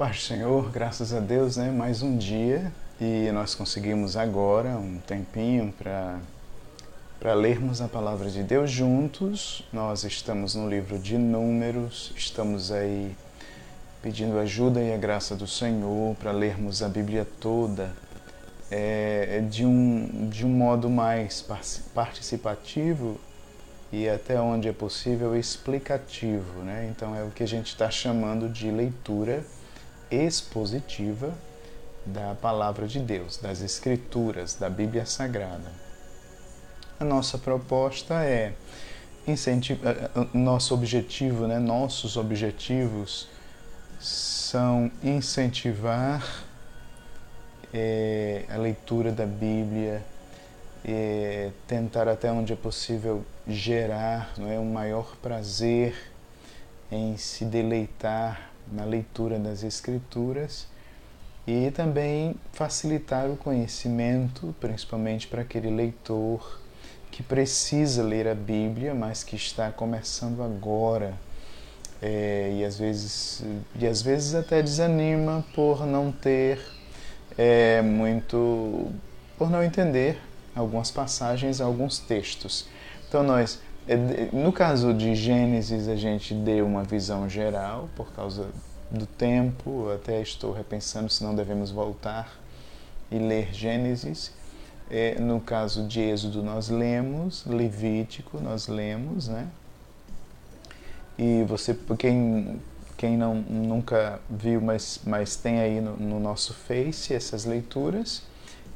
Paz Senhor, graças a Deus, né? Mais um dia e nós conseguimos agora um tempinho para para lermos a palavra de Deus juntos. Nós estamos no livro de Números, estamos aí pedindo ajuda e a graça do Senhor para lermos a Bíblia toda é, de, um, de um modo mais participativo e até onde é possível explicativo. Né? Então é o que a gente está chamando de leitura expositiva da palavra de Deus, das Escrituras, da Bíblia Sagrada. A nossa proposta é eh, eh, nosso objetivo, né, nossos objetivos são incentivar é, a leitura da Bíblia, é, tentar até onde é possível gerar não é, um maior prazer em se deleitar na leitura das Escrituras e também facilitar o conhecimento, principalmente para aquele leitor que precisa ler a Bíblia, mas que está começando agora é, e às vezes e às vezes até desanima por não ter é, muito por não entender algumas passagens, alguns textos. Então nós é, no caso de Gênesis a gente deu uma visão geral por causa do tempo, até estou repensando se não devemos voltar e ler Gênesis. É, no caso de Êxodo, nós lemos, Levítico, nós lemos, né? E você, quem, quem não, nunca viu, mas, mas tem aí no, no nosso Face essas leituras.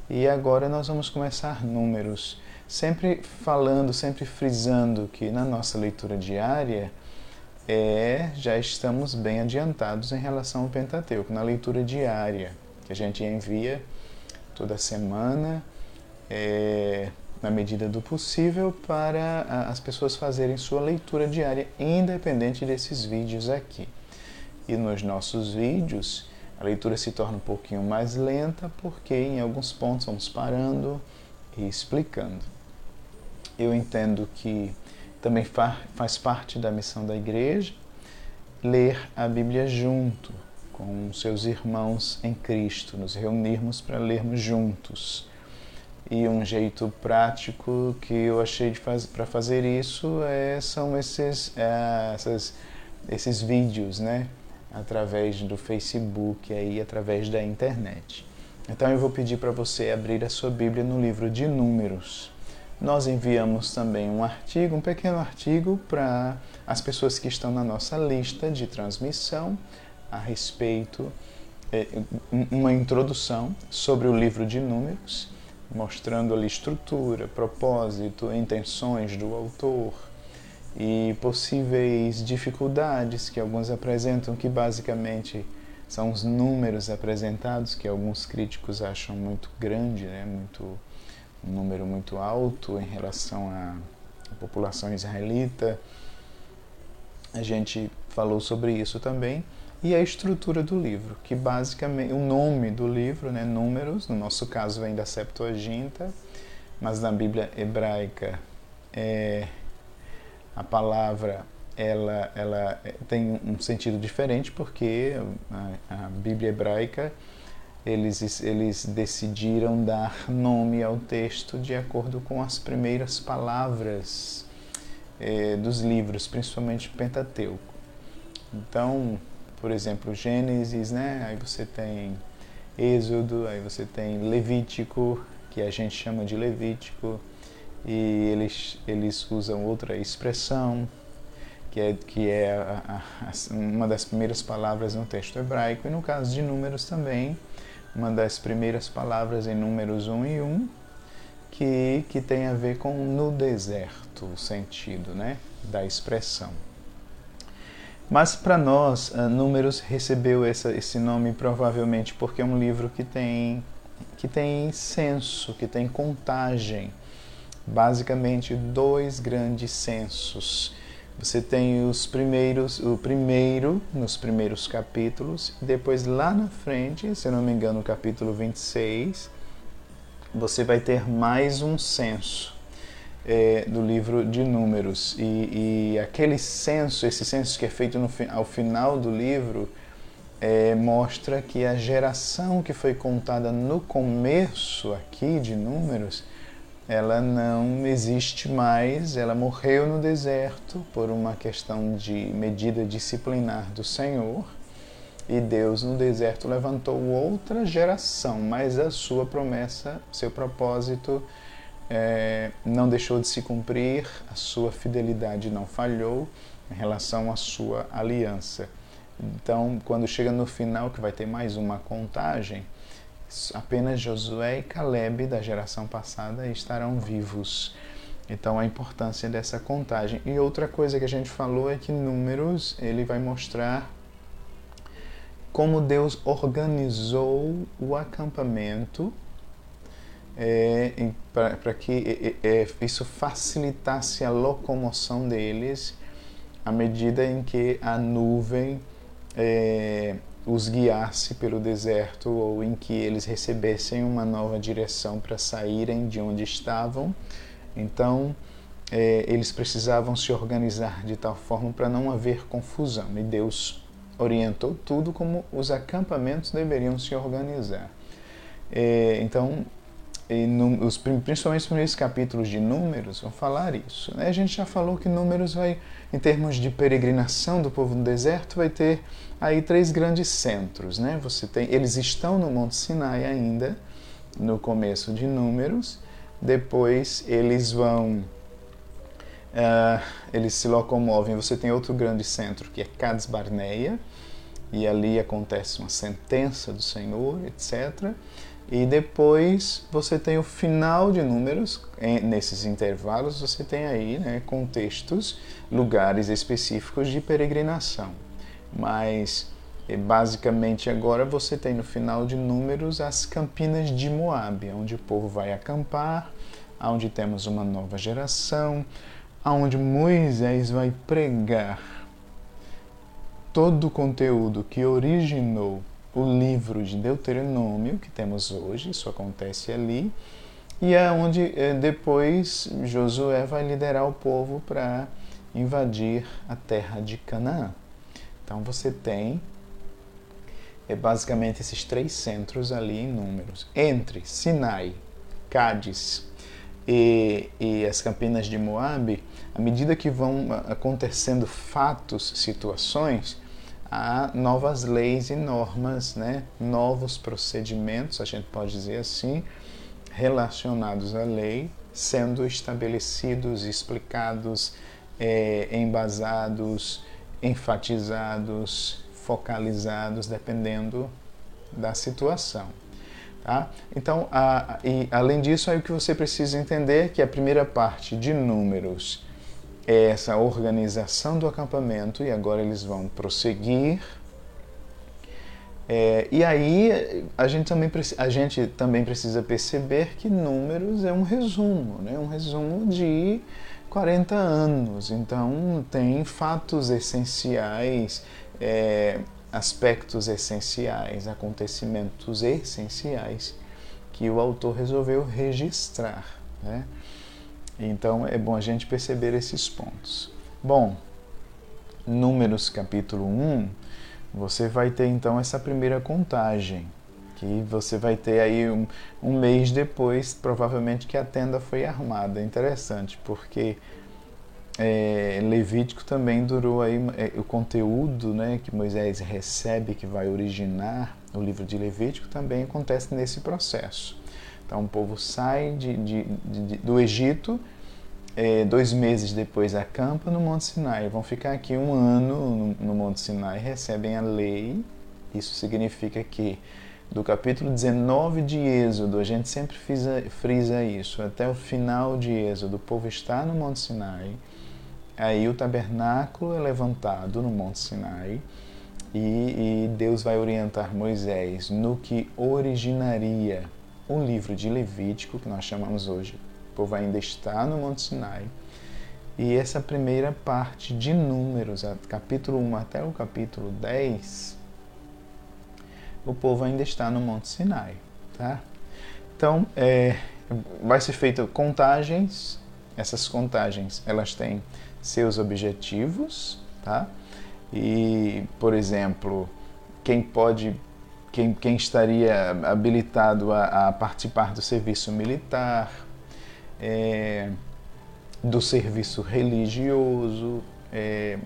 E agora nós vamos começar números, sempre falando, sempre frisando que na nossa leitura diária é, já estamos bem adiantados em relação ao Pentateuco, na leitura diária, que a gente envia toda semana, é, na medida do possível, para as pessoas fazerem sua leitura diária, independente desses vídeos aqui. E nos nossos vídeos, a leitura se torna um pouquinho mais lenta, porque em alguns pontos vamos parando e explicando. Eu entendo que também faz parte da missão da igreja ler a Bíblia junto com seus irmãos em Cristo, nos reunirmos para lermos juntos. E um jeito prático que eu achei faz, para fazer isso é, são esses, é, essas, esses vídeos, né? Através do Facebook, aí, através da internet. Então eu vou pedir para você abrir a sua Bíblia no livro de Números nós enviamos também um artigo, um pequeno artigo para as pessoas que estão na nossa lista de transmissão a respeito, é, uma introdução sobre o livro de Números, mostrando ali estrutura, propósito, intenções do autor e possíveis dificuldades que alguns apresentam, que basicamente são os números apresentados, que alguns críticos acham muito grande, né? muito um número muito alto em relação à população israelita. A gente falou sobre isso também. E a estrutura do livro, que basicamente o nome do livro, né, números, no nosso caso vem da Septuaginta, mas na Bíblia hebraica é, a palavra ela, ela tem um sentido diferente porque a, a Bíblia hebraica eles, eles decidiram dar nome ao texto de acordo com as primeiras palavras eh, dos livros, principalmente Pentateuco. Então, por exemplo, Gênesis, né? aí você tem Êxodo, aí você tem Levítico, que a gente chama de Levítico, e eles, eles usam outra expressão, que é, que é a, a, uma das primeiras palavras no texto hebraico, e no caso de Números também, uma das primeiras palavras em Números 1 e 1, que, que tem a ver com no deserto, o sentido né, da expressão. Mas para nós, Números recebeu essa, esse nome provavelmente porque é um livro que tem, que tem censo, que tem contagem. Basicamente, dois grandes censos você tem os primeiros, o primeiro nos primeiros capítulos, depois lá na frente, se não me engano, no capítulo 26, você vai ter mais um censo é, do livro de Números. E, e, aquele censo, esse censo que é feito no, ao final do livro, é, mostra que a geração que foi contada no começo aqui de Números, ela não existe mais, ela morreu no deserto por uma questão de medida disciplinar do Senhor. E Deus no deserto levantou outra geração, mas a sua promessa, seu propósito é, não deixou de se cumprir, a sua fidelidade não falhou em relação à sua aliança. Então, quando chega no final, que vai ter mais uma contagem, apenas Josué e Caleb da geração passada estarão vivos. Então, a importância dessa contagem. E outra coisa que a gente falou é que Números ele vai mostrar como Deus organizou o acampamento é, para que é, é, isso facilitasse a locomoção deles à medida em que a nuvem é, os guiasse pelo deserto ou em que eles recebessem uma nova direção para saírem de onde estavam. Então, é, eles precisavam se organizar de tal forma para não haver confusão. E Deus orientou tudo como os acampamentos deveriam se organizar. É, então, no, os, principalmente os primeiros capítulos de Números vão falar isso. Né? A gente já falou que Números vai, em termos de peregrinação do povo no deserto, vai ter aí três grandes centros. Né? Você tem, eles estão no Monte Sinai ainda, no começo de Números, depois eles vão. Uh, eles se locomovem. Você tem outro grande centro que é Cades Barneia, e ali acontece uma sentença do Senhor, etc. E depois você tem o final de números, nesses intervalos você tem aí né, contextos, lugares específicos de peregrinação. Mas basicamente agora você tem no final de números as campinas de Moab, onde o povo vai acampar, onde temos uma nova geração, onde Moisés vai pregar todo o conteúdo que originou o livro de Deuteronômio que temos hoje, isso acontece ali, e é onde eh, depois Josué vai liderar o povo para invadir a terra de Canaã. Então você tem é basicamente esses três centros ali em números. Entre Sinai, Cádiz e, e as Campinas de Moabe, à medida que vão acontecendo fatos, situações, há novas leis e normas, né? novos procedimentos, a gente pode dizer assim, relacionados à lei, sendo estabelecidos, explicados, é, embasados, enfatizados, focalizados, dependendo da situação. Tá? Então, a, e, além disso, aí o que você precisa entender é que a primeira parte de números é essa organização do acampamento e agora eles vão prosseguir. É, e aí a gente, também, a gente também precisa perceber que números é um resumo, né? um resumo de 40 anos. Então tem fatos essenciais, é, aspectos essenciais, acontecimentos essenciais que o autor resolveu registrar. Né? Então é bom a gente perceber esses pontos. Bom, Números capítulo 1, você vai ter então essa primeira contagem, que você vai ter aí um, um mês depois, provavelmente que a tenda foi armada. Interessante, porque é, Levítico também durou aí é, o conteúdo né, que Moisés recebe, que vai originar o livro de Levítico, também acontece nesse processo. Então o povo sai de, de, de, do Egito, é, dois meses depois acampa no Monte Sinai. Vão ficar aqui um ano no, no Monte Sinai, recebem a lei. Isso significa que do capítulo 19 de Êxodo, a gente sempre frisa, isso, até o final de Êxodo, o povo está no Monte Sinai, aí o tabernáculo é levantado no Monte Sinai, e, e Deus vai orientar Moisés no que originaria o livro de Levítico, que nós chamamos hoje. O povo ainda está no Monte Sinai. E essa primeira parte de Números, capítulo 1 até o capítulo 10, o povo ainda está no Monte Sinai. Tá? Então, é, vai ser feita contagens. Essas contagens, elas têm seus objetivos, tá? E, por exemplo, quem pode, quem, quem estaria habilitado a, a participar do serviço militar, é, do serviço religioso, é,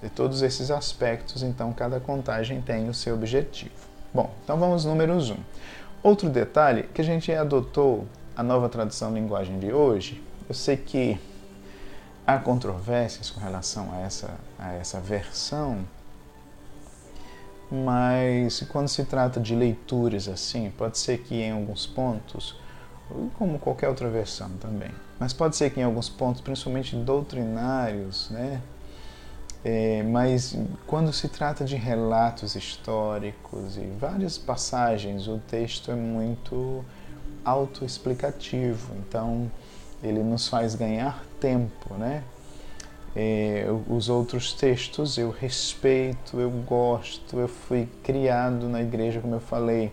de todos esses aspectos, então cada contagem tem o seu objetivo. Bom, então vamos números 1. Um. Outro detalhe que a gente adotou a nova tradução linguagem de hoje, eu sei que há controvérsias com relação a essa, a essa versão, mas quando se trata de leituras assim, pode ser que em alguns pontos, como qualquer outra versão também, mas pode ser que em alguns pontos, principalmente doutrinários, né, é, mas quando se trata de relatos históricos e várias passagens, o texto é muito autoexplicativo, então ele nos faz ganhar tempo, né? É, os outros textos eu respeito, eu gosto, eu fui criado na igreja, como eu falei,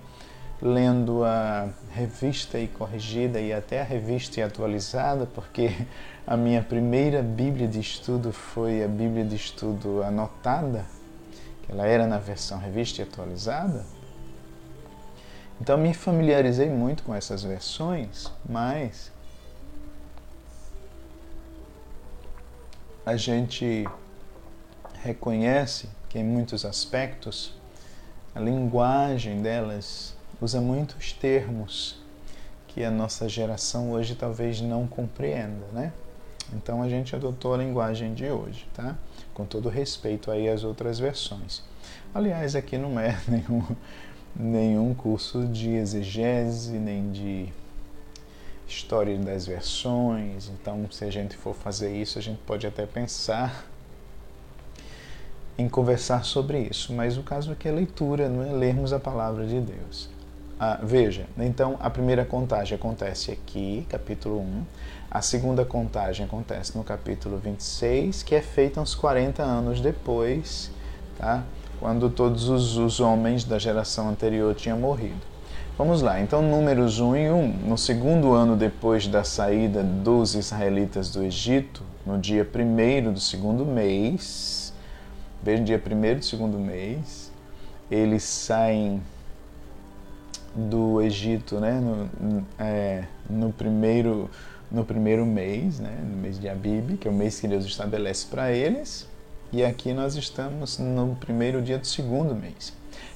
lendo a revista e corrigida e até a revista e atualizada, porque a minha primeira Bíblia de estudo foi a Bíblia de estudo anotada, que ela era na versão revista e atualizada. Então me familiarizei muito com essas versões, mas a gente reconhece que em muitos aspectos a linguagem delas usa muitos termos que a nossa geração hoje talvez não compreenda, né? Então a gente adotou a linguagem de hoje, tá? Com todo respeito aí às outras versões. Aliás, aqui não é nenhum, nenhum curso de exegese, nem de história das versões. Então, se a gente for fazer isso, a gente pode até pensar em conversar sobre isso. Mas o caso aqui é leitura, não é lermos a palavra de Deus. Ah, veja, então a primeira contagem acontece aqui, capítulo 1. A segunda contagem acontece no capítulo 26, que é feita uns 40 anos depois, tá? quando todos os, os homens da geração anterior tinham morrido. Vamos lá, então números 1 e 1. No segundo ano depois da saída dos israelitas do Egito, no dia primeiro do segundo mês, veja, dia primeiro do segundo mês, eles saem do Egito, né, no, é, no, primeiro, no primeiro mês, né, no mês de Abib, que é o mês que Deus estabelece para eles, e aqui nós estamos no primeiro dia do segundo mês.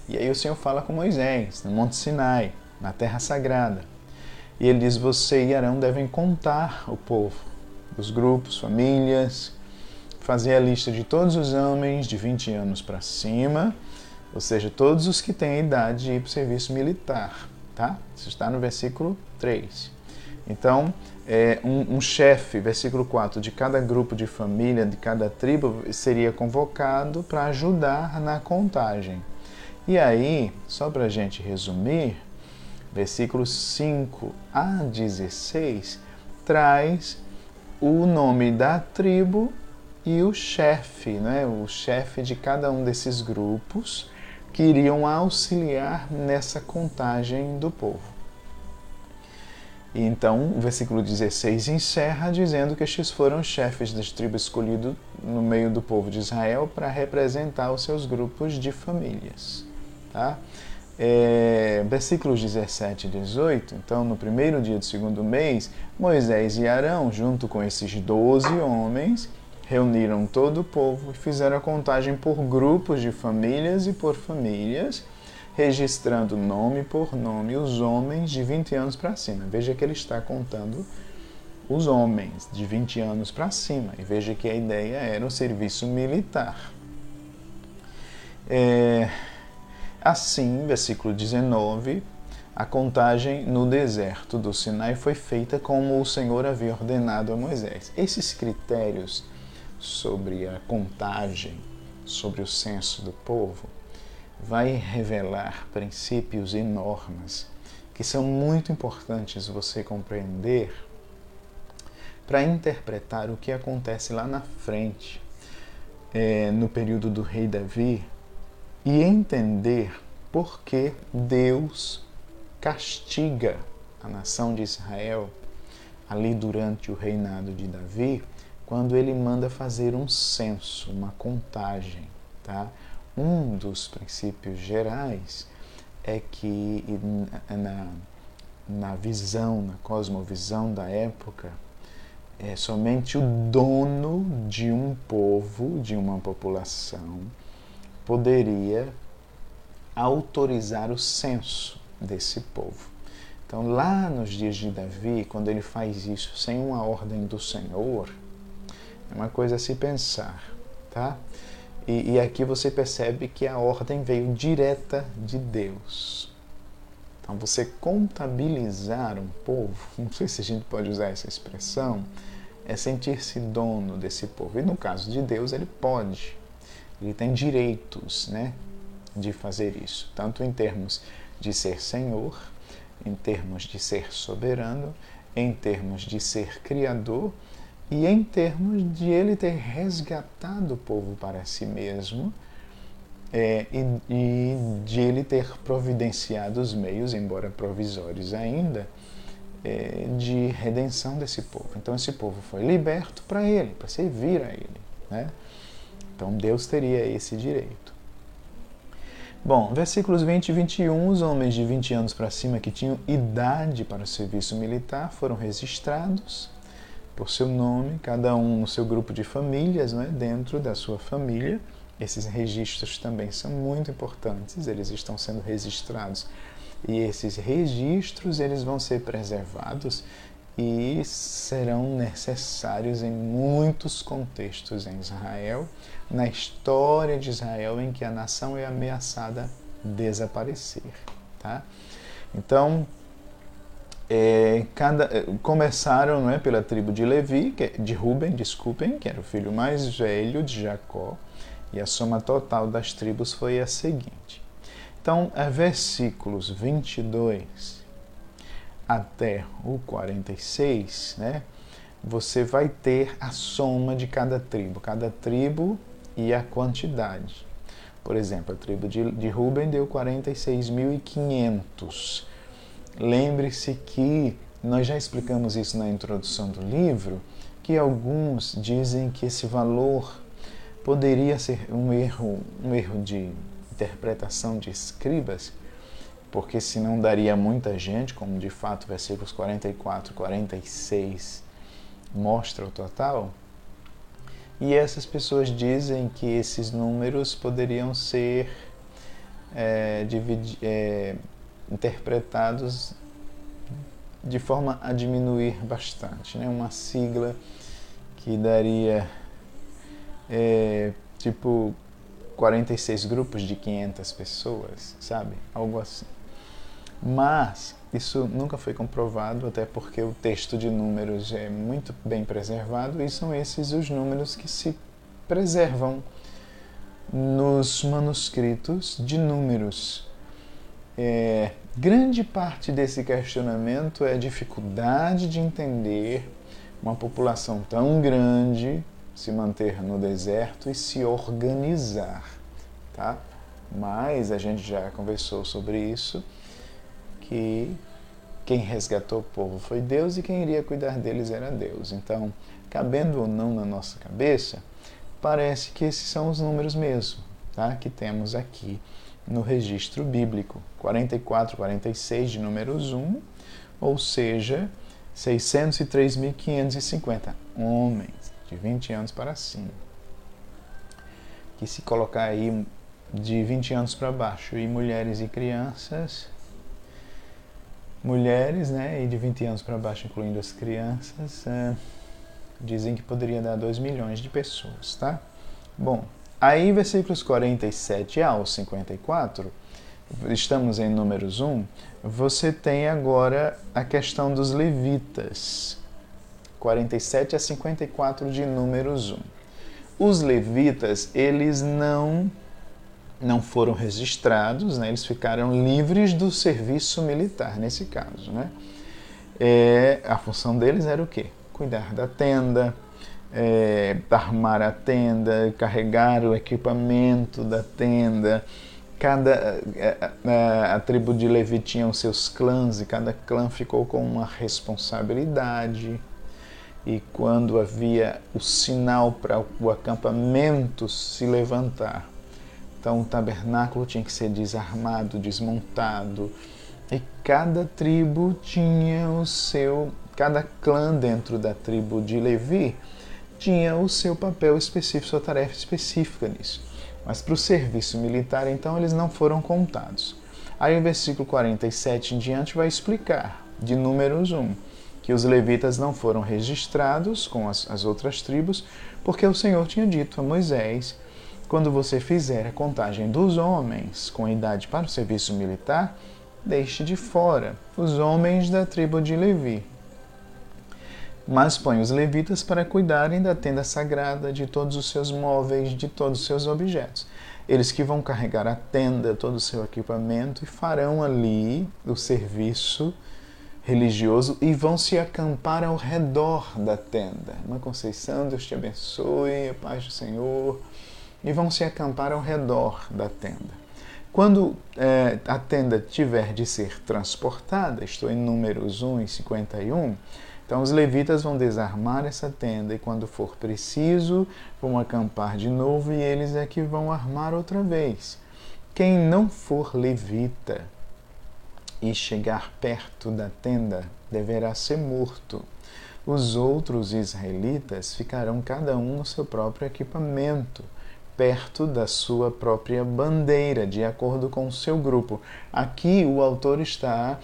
E aí o Senhor fala com Moisés, no Monte Sinai, na Terra Sagrada. E ele diz: Você e Arão devem contar o povo, os grupos, famílias, fazer a lista de todos os homens de 20 anos para cima ou seja, todos os que têm a idade de ir para o serviço militar. Tá? Isso está no versículo 3. Então, é, um, um chefe, versículo 4, de cada grupo de família, de cada tribo, seria convocado para ajudar na contagem. E aí, só para a gente resumir, versículos 5 a 16 traz o nome da tribo e o chefe, né? o chefe de cada um desses grupos que iriam auxiliar nessa contagem do povo. E então, o versículo 16 encerra dizendo que estes foram chefes das tribos escolhidos no meio do povo de Israel para representar os seus grupos de famílias. Tá? É, versículos 17 e 18, então, no primeiro dia do segundo mês, Moisés e Arão, junto com esses doze homens, reuniram todo o povo e fizeram a contagem por grupos de famílias e por famílias, registrando nome por nome os homens de 20 anos para cima. Veja que ele está contando os homens de 20 anos para cima. E veja que a ideia era o serviço militar. É, assim, versículo 19, a contagem no deserto do Sinai foi feita como o Senhor havia ordenado a Moisés. Esses critérios sobre a contagem, sobre o censo do povo, vai revelar princípios e normas que são muito importantes você compreender para interpretar o que acontece lá na frente, é, no período do rei Davi, e entender por que Deus castiga a nação de Israel ali durante o reinado de Davi quando ele manda fazer um censo, uma contagem, tá? um dos princípios gerais é que na, na visão, na cosmovisão da época, é somente o dono de um povo, de uma população, poderia autorizar o censo desse povo. Então, lá nos dias de Davi, quando ele faz isso sem uma ordem do Senhor, é uma coisa a se pensar, tá? E, e aqui você percebe que a ordem veio direta de Deus. Então, você contabilizar um povo, não sei se a gente pode usar essa expressão, é sentir-se dono desse povo. E no caso de Deus, ele pode. Ele tem direitos, né, de fazer isso, tanto em termos de ser Senhor, em termos de ser soberano, em termos de ser criador e em termos de ele ter resgatado o povo para si mesmo é, e, e, de ele ter providenciado os meios, embora provisórios ainda, é, de redenção desse povo. Então esse povo foi liberto para ele, para servir a ele. Né? Então Deus teria esse direito. Bom, versículos 20 e 21, os homens de 20 anos para cima que tinham idade para o serviço militar foram registrados por seu nome, cada um no seu grupo de famílias, né, dentro da sua família. Esses registros também são muito importantes, eles estão sendo registrados e esses registros eles vão ser preservados e serão necessários em muitos contextos em Israel, na história de Israel em que a nação é ameaçada desaparecer, tá? Então, é, cada, é, começaram não é, pela tribo de Levi, que, de Ruben, desculpem, que era o filho mais velho de Jacó, e a soma total das tribos foi a seguinte. Então, é versículos 22 até o 46, né, você vai ter a soma de cada tribo, cada tribo e a quantidade. Por exemplo, a tribo de, de Ruben deu 46.500 Lembre-se que nós já explicamos isso na introdução do livro, que alguns dizem que esse valor poderia ser um erro, um erro de interpretação de escribas, porque senão daria muita gente, como de fato versículos 44 e 46 mostra o total. E essas pessoas dizem que esses números poderiam ser é, é, interpretados de forma a diminuir bastante. Né? Uma sigla que daria é, tipo 46 grupos de 500 pessoas, sabe? Algo assim. Mas isso nunca foi comprovado, até porque o texto de números é muito bem preservado e são esses os números que se preservam nos manuscritos de números. É, grande parte desse questionamento é a dificuldade de entender uma população tão grande se manter no deserto e se organizar, tá? Mas a gente já conversou sobre isso, que quem resgatou o povo foi Deus e quem iria cuidar deles era Deus. Então, cabendo ou não na nossa cabeça, parece que esses são os números mesmo, tá? Que temos aqui no registro bíblico, 44, 46 de números 1, ou seja, 603.550 homens de 20 anos para cima. Que se colocar aí de 20 anos para baixo e mulheres e crianças, mulheres, né, e de 20 anos para baixo, incluindo as crianças, é, dizem que poderia dar 2 milhões de pessoas, tá? Bom, Aí, versículos 47 ao 54, estamos em Números 1, você tem agora a questão dos levitas. 47 a 54 de Números 1. Os levitas, eles não não foram registrados, né? eles ficaram livres do serviço militar nesse caso. Né? É, a função deles era o quê? Cuidar da tenda, é, armar a tenda, carregar o equipamento da tenda. Cada a, é, a, é, a tribo de Levi tinha os seus clãs e cada clã ficou com uma responsabilidade. E quando havia o sinal para o acampamento se levantar, Então o tabernáculo tinha que ser desarmado, desmontado. E cada tribo tinha o seu, cada clã dentro da tribo de Levi tinha o seu papel específico, sua tarefa específica nisso. Mas para o serviço militar, então, eles não foram contados. Aí o versículo 47 em diante vai explicar, de Números 1, que os levitas não foram registrados com as, as outras tribos, porque o Senhor tinha dito a Moisés quando você fizer a contagem dos homens com idade para o serviço militar, deixe de fora os homens da tribo de Levi. Mas põe os levitas para cuidarem da tenda sagrada, de todos os seus móveis, de todos os seus objetos. Eles que vão carregar a tenda, todo o seu equipamento e farão ali o serviço religioso e vão se acampar ao redor da tenda. Uma Conceição, Deus te abençoe, a paz do Senhor e vão se acampar ao redor da tenda. Quando é, a tenda tiver de ser transportada, estou em Números 1 e 51, então os levitas vão desarmar essa tenda e quando for preciso, vão acampar de novo e eles é que vão armar outra vez. Quem não for levita e chegar perto da tenda deverá ser morto. Os outros israelitas ficarão cada um no seu próprio equipamento perto da sua própria bandeira, de acordo com o seu grupo. Aqui o autor está,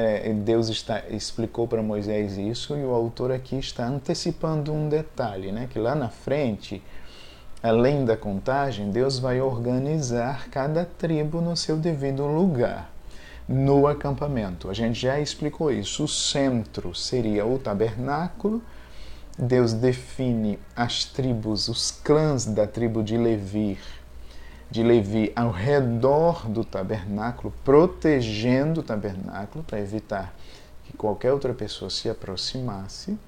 é, Deus está, explicou para Moisés isso, e o autor aqui está antecipando um detalhe, né? que lá na frente, além da contagem, Deus vai organizar cada tribo no seu devido lugar no acampamento. A gente já explicou isso. O centro seria o tabernáculo Deus define as tribos, os clãs da tribo de Levi, de Levi ao redor do tabernáculo, protegendo o tabernáculo para evitar que qualquer outra pessoa se aproximasse.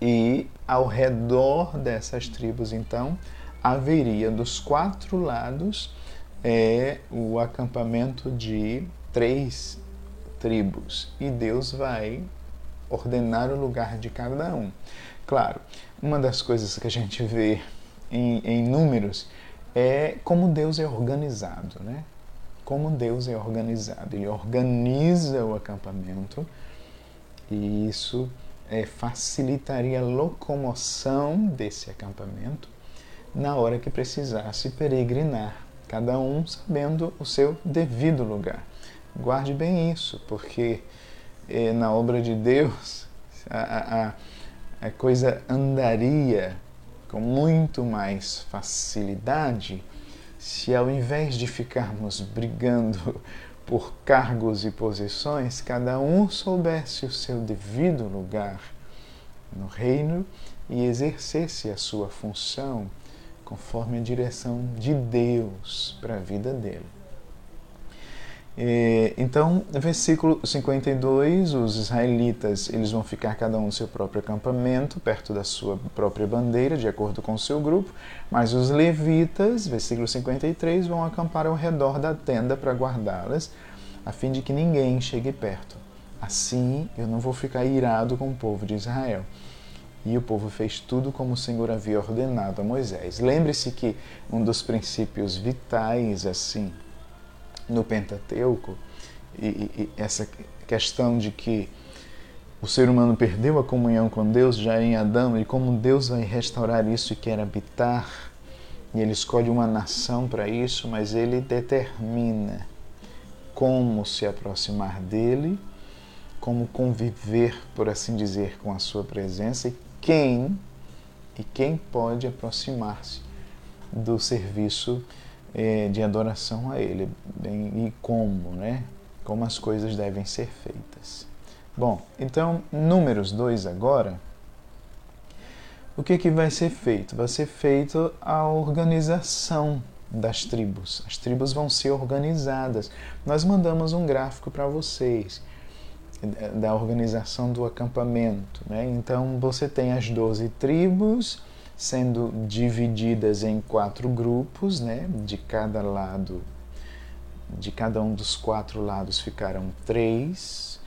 E ao redor dessas tribos, então, haveria dos quatro lados é, o acampamento de três tribos. E Deus vai ordenar o lugar de cada um. Claro, uma das coisas que a gente vê em, em números é como Deus é organizado, né? Como Deus é organizado. Ele organiza o acampamento e isso é, facilitaria a locomoção desse acampamento na hora que precisasse peregrinar, cada um sabendo o seu devido lugar. Guarde bem isso, porque eh, na obra de Deus, a, a, a coisa andaria com muito mais facilidade se ao invés de ficarmos brigando por cargos e posições, cada um soubesse o seu devido lugar no reino e exercesse a sua função conforme a direção de Deus para a vida dele. Então, no versículo 52, os israelitas eles vão ficar cada um no seu próprio acampamento, perto da sua própria bandeira, de acordo com o seu grupo, mas os levitas, versículo 53, vão acampar ao redor da tenda para guardá-las, a fim de que ninguém chegue perto. Assim, eu não vou ficar irado com o povo de Israel. E o povo fez tudo como o Senhor havia ordenado a Moisés. Lembre-se que um dos princípios vitais, assim, no Pentateuco, e, e, essa questão de que o ser humano perdeu a comunhão com Deus já em Adão e como Deus vai restaurar isso e quer habitar, e ele escolhe uma nação para isso, mas ele determina como se aproximar dele, como conviver, por assim dizer, com a sua presença e quem e quem pode aproximar-se do serviço é, de adoração a Ele bem, e como, né? Como as coisas devem ser feitas. Bom, então, números 2 agora. O que, que vai ser feito? Vai ser feito a organização das tribos. As tribos vão ser organizadas. Nós mandamos um gráfico para vocês é, da organização do acampamento. Né? Então, você tem as 12 tribos sendo divididas em quatro grupos, né? De cada lado, de cada um dos quatro lados ficaram três.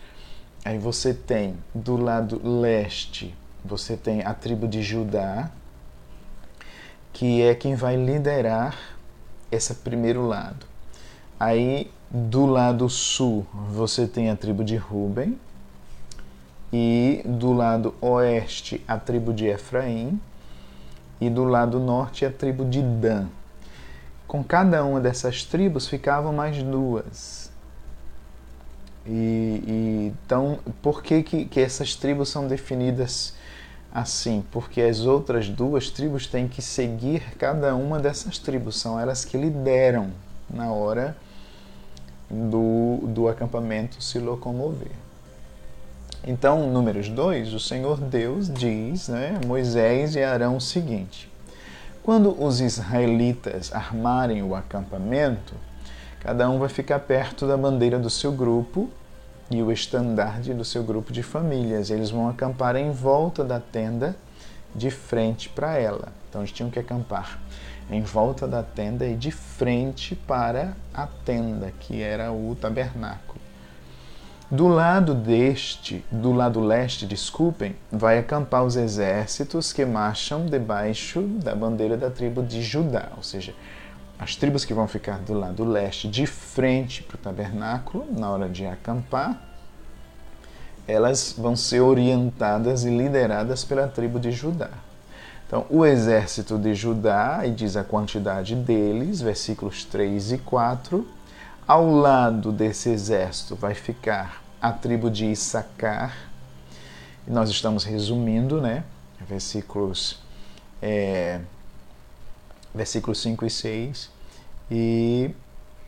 Aí você tem do lado leste, você tem a tribo de Judá, que é quem vai liderar esse primeiro lado. Aí do lado sul você tem a tribo de Ruben e do lado oeste a tribo de Efraim e do lado norte a tribo de Dan. Com cada uma dessas tribos ficavam mais duas. E, e então, por que, que, que essas tribos são definidas assim? Porque as outras duas tribos têm que seguir cada uma dessas tribos, são elas que lideram na hora do, do acampamento se locomover. Então, números 2, o Senhor Deus diz né, Moisés e Arão o seguinte: Quando os israelitas armarem o acampamento, cada um vai ficar perto da bandeira do seu grupo e o estandarte do seu grupo de famílias. Eles vão acampar em volta da tenda, de frente para ela. Então, eles tinham que acampar em volta da tenda e de frente para a tenda, que era o tabernáculo. Do lado deste, do lado leste, desculpem, vai acampar os exércitos que marcham debaixo da bandeira da tribo de Judá, ou seja, as tribos que vão ficar do lado leste, de frente para o tabernáculo, na hora de acampar, elas vão ser orientadas e lideradas pela tribo de Judá. Então, o exército de Judá, e diz a quantidade deles, versículos 3 e 4. Ao lado desse exército vai ficar a tribo de Issacar. Nós estamos resumindo, né? Versículos, é, versículos 5 e 6. E,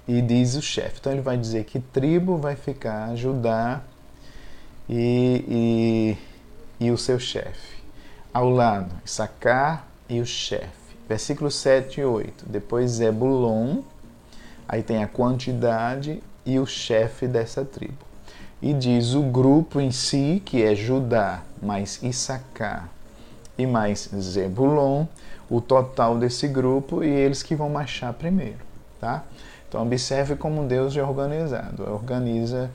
e diz o chefe. Então, ele vai dizer que tribo vai ficar Judá e, e, e o seu chefe ao lado, Issacar e o chefe. Versículos 7 e 8. Depois Zebulon, aí tem a quantidade e o chefe dessa tribo. E diz o grupo em si, que é Judá, mais Issacar e mais Zebulon, o total desse grupo e eles que vão marchar primeiro, tá? Então observe como Deus é organizado. Organiza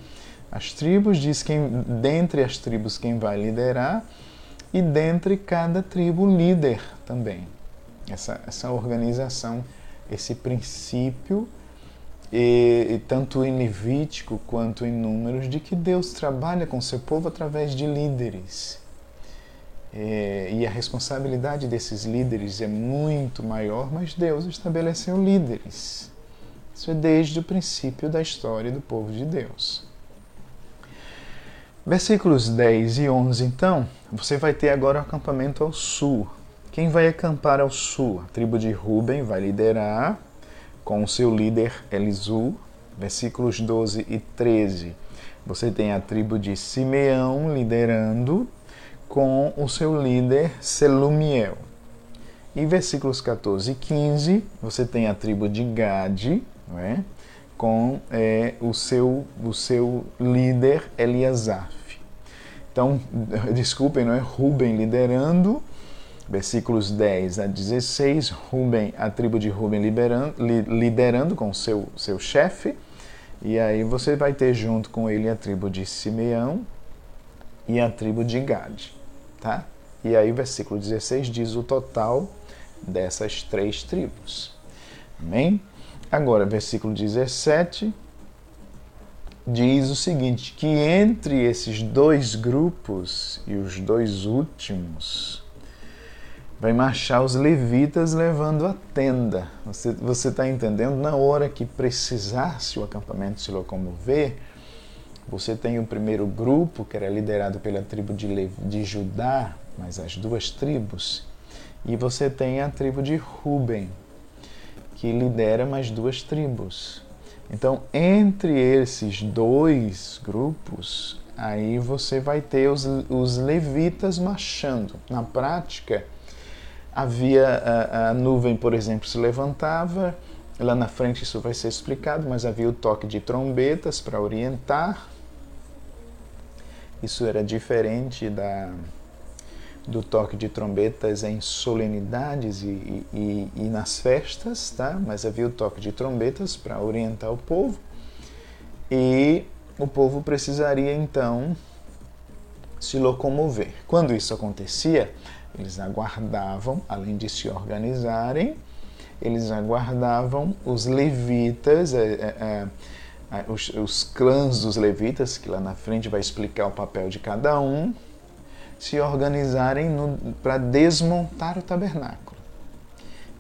as tribos, diz quem dentre as tribos quem vai liderar e dentre cada tribo líder também. Essa, essa organização, esse princípio, e, e tanto em Levítico quanto em Números, de que Deus trabalha com seu povo através de líderes. É, e a responsabilidade desses líderes é muito maior, mas Deus estabeleceu líderes. Isso é desde o princípio da história do povo de Deus. Versículos 10 e 11, então, você vai ter agora o acampamento ao sul. Quem vai acampar ao sul? A tribo de Ruben vai liderar com o seu líder Elisu. Versículos 12 e 13. Você tem a tribo de Simeão liderando com o seu líder Selumiel. E versículos 14 e 15, você tem a tribo de Gade, é? com é, o, seu, o seu líder Eliasaf. Então, desculpem, não é? Ruben liderando, versículos 10 a 16, Ruben, a tribo de Ruben liberando, liderando com seu, seu chefe, e aí você vai ter junto com ele a tribo de Simeão e a tribo de Gad, tá? E aí, versículo 16 diz o total dessas três tribos. Amém? Agora, versículo 17 diz o seguinte: que entre esses dois grupos e os dois últimos vai marchar os levitas levando a tenda. Você está entendendo? Na hora que precisasse o acampamento se locomover, você tem o primeiro grupo, que era liderado pela tribo de, de Judá, mas as duas tribos, e você tem a tribo de Ruben, que lidera mais duas tribos. Então, entre esses dois grupos, aí você vai ter os, os levitas marchando. Na prática, havia a, a, nuvem, por exemplo, se levantava, lá na frente isso vai ser explicado, mas havia o toque de trombetas para orientar. Isso era diferente da, do toque de trombetas em solenidades e, e, e, nas festas, tá? mas havia o toque de trombetas para orientar o povo e o povo precisaria então se locomover. Quando isso acontecia, eles aguardavam, além de se organizarem, eles aguardavam os levitas, é, é, é, os, os clãs dos levitas, que lá na frente vai explicar o papel de cada um, se organizarem para desmontar o tabernáculo.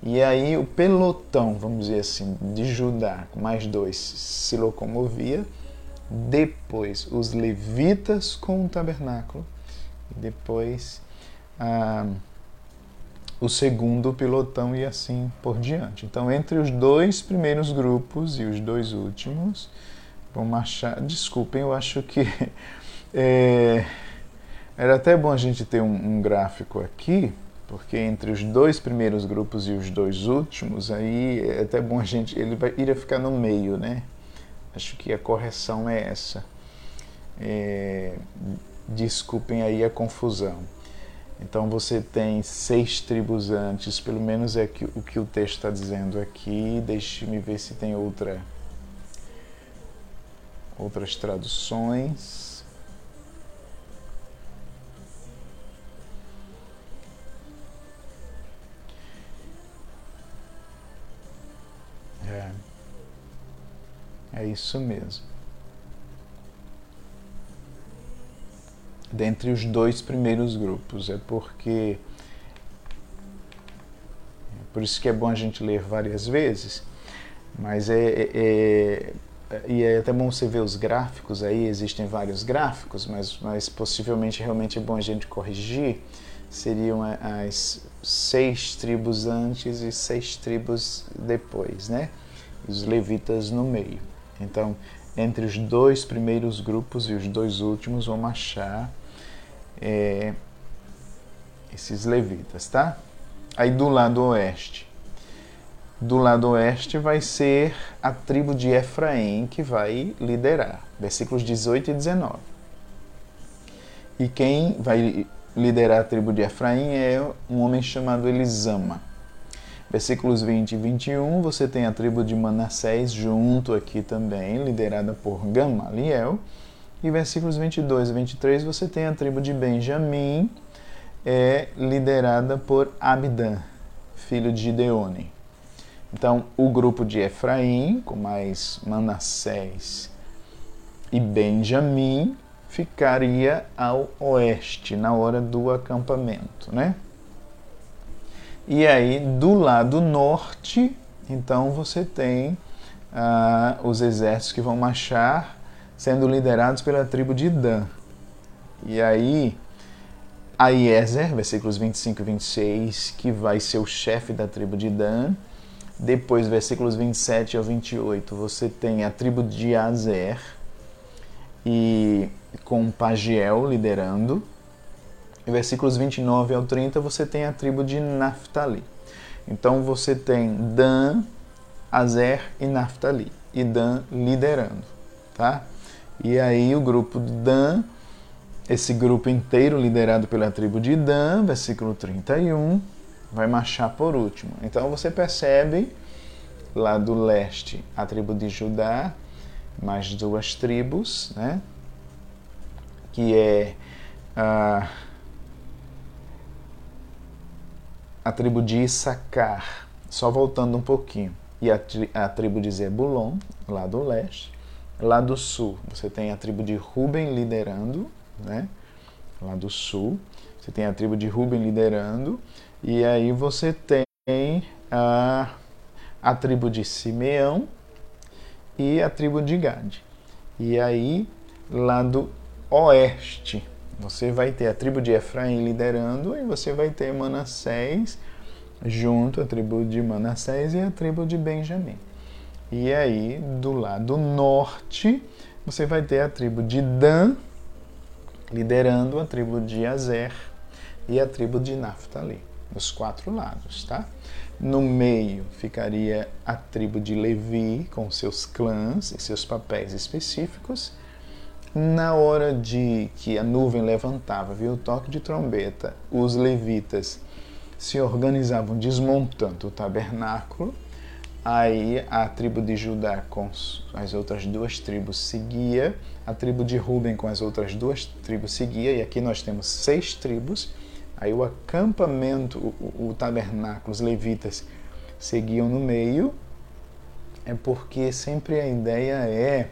E aí o pelotão, vamos dizer assim, de Judá, mais dois, se locomovia. Depois os levitas com o tabernáculo. E depois ah, o segundo pelotão e assim por diante. Então, entre os dois primeiros grupos e os dois últimos, vão marchar. Desculpem, eu acho que. É, era até bom a gente ter um, um, gráfico aqui, porque entre os dois primeiros grupos e os dois últimos, aí é até bom a gente. Ele vai, iria ficar no meio, né? Acho que a correção é essa. É, desculpem aí a confusão. Então você tem seis tribos antes, pelo menos é o que o texto está dizendo aqui. Deixe-me ver se tem outra, outras traduções. É isso mesmo. Dentre os dois primeiros grupos, é porque. É por isso que é bom a gente ler várias vezes, mas é, é, é e é até bom você ver os gráficos aí, existem vários gráficos, mas, mas possivelmente realmente é bom a gente corrigir. Seriam as seis tribos antes e seis tribos depois, né? Os levitas no meio. Então, entre os dois primeiros grupos e os dois últimos, vamos achar é, esses levitas, tá? Aí do lado oeste. Do lado oeste vai ser a tribo de Efraim que vai liderar. Versículos 18 e 19. E quem vai liderar a tribo de Efraim é um homem chamado Elisama Versículos 20 e 21, você tem a tribo de Manassés junto aqui também, liderada por Gamaliel. E versículos 22 e 23, você tem a tribo de Benjamim, é liderada por Abidã, filho de Gideone. Então, o grupo de Efraim, com mais Manassés e Benjamim, ficaria ao oeste, na hora do acampamento, né? E aí, do lado norte, então você tem ah, os exércitos que vão marchar sendo liderados pela tribo de Dan. E aí, Aiezer, versículos 25 e 26, que vai ser o chefe da tribo de Dan. Depois, versículos 27 ao 28, você tem a tribo de Azer, e com Pagiel liderando versículos 29 ao 30, você tem a tribo de Naphtali. Então você tem Dan, Azer e Naphtali. E Dan liderando, tá? E aí o grupo de Dan, esse grupo inteiro liderado pela tribo de Dan, versículo 31, vai marchar por último. Então você percebe lá do leste a tribo de Judá, mais duas tribos, né? Que é a a tribo de Issacar, só voltando um pouquinho, e a, tri, a tribo de Zebulon, lá do leste. Lá do sul, você tem a tribo de Ruben liderando, né? Lá do sul, você tem a tribo de Ruben liderando, e aí você tem a, a tribo de Simeão e a tribo de Gad. E aí, lá do oeste, você vai ter a tribo de Efraim liderando e você vai ter Manassés junto, a tribo de Manassés e a tribo de Benjamim. E aí, do lado norte, você vai ter a tribo de Dan liderando a tribo de Azer e a tribo de Naphtali, dos quatro lados, tá? No meio ficaria a tribo de Levi com seus clãs e seus papéis específicos na hora de que a nuvem levantava, viu o toque de trombeta, os levitas se organizavam desmontando o tabernáculo. Aí a tribo de Judá com as outras duas tribos seguia, a tribo de Ruben com as outras duas tribos seguia, e aqui nós temos seis tribos. Aí o acampamento, o, o tabernáculo, os levitas seguiam no meio, é porque sempre a ideia é,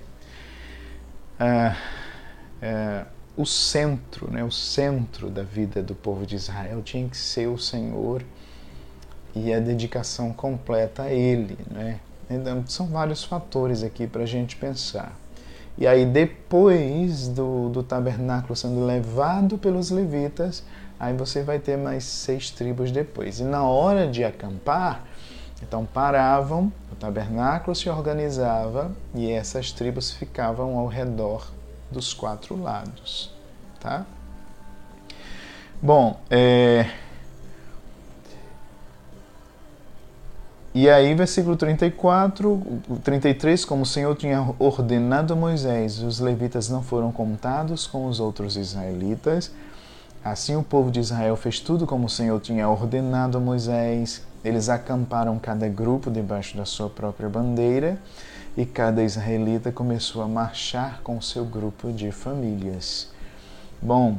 ah, é o centro, né? o centro da vida do povo de Israel tinha que ser o Senhor e a dedicação completa a Ele. Né? Então, são vários fatores aqui para a gente pensar. E aí, depois do, do tabernáculo sendo levado pelos levitas, aí você vai ter mais seis tribos depois. E na hora de acampar, então paravam, o tabernáculo se organizava e essas tribos ficavam ao redor dos quatro lados, tá? Bom, é... E aí, versículo 34, 33, como o Senhor tinha ordenado a Moisés, os levitas não foram contados com os outros israelitas. Assim o povo de Israel fez tudo como o Senhor tinha ordenado a Moisés. Eles acamparam cada grupo debaixo da sua própria bandeira e cada israelita começou a marchar com seu grupo de famílias. Bom,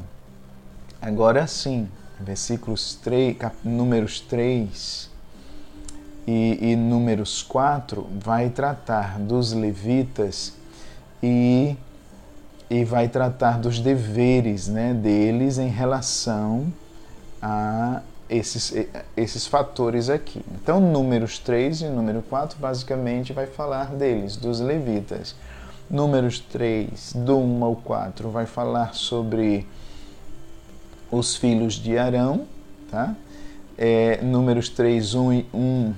agora sim, versículos 3, números 3 e, e Números 4 vai tratar dos levitas e, e vai tratar dos deveres né, deles em relação a esses, esses fatores aqui. Então, Números 3 e Número 4 basicamente vai falar deles, dos levitas. Números 3, do 1 ao 4, vai falar sobre os filhos de Arão, tá? É, números 3, 1 e 1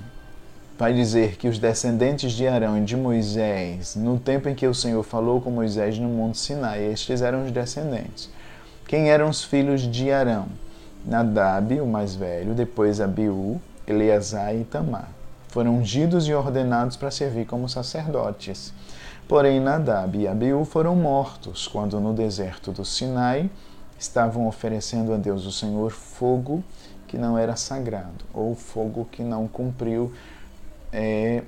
vai dizer que os descendentes de Arão e de Moisés, no tempo em que o Senhor falou com Moisés no Monte Sinai, estes eram os descendentes. Quem eram os filhos de Arão? Nadab, o mais velho, depois Abiú, Eleazar e Tamar. Foram ungidos e ordenados para servir como sacerdotes. Porém, Nadab e Abiú foram mortos quando no deserto do Sinai estavam oferecendo a Deus o Senhor fogo que não era sagrado, ou fogo que não cumpriu é,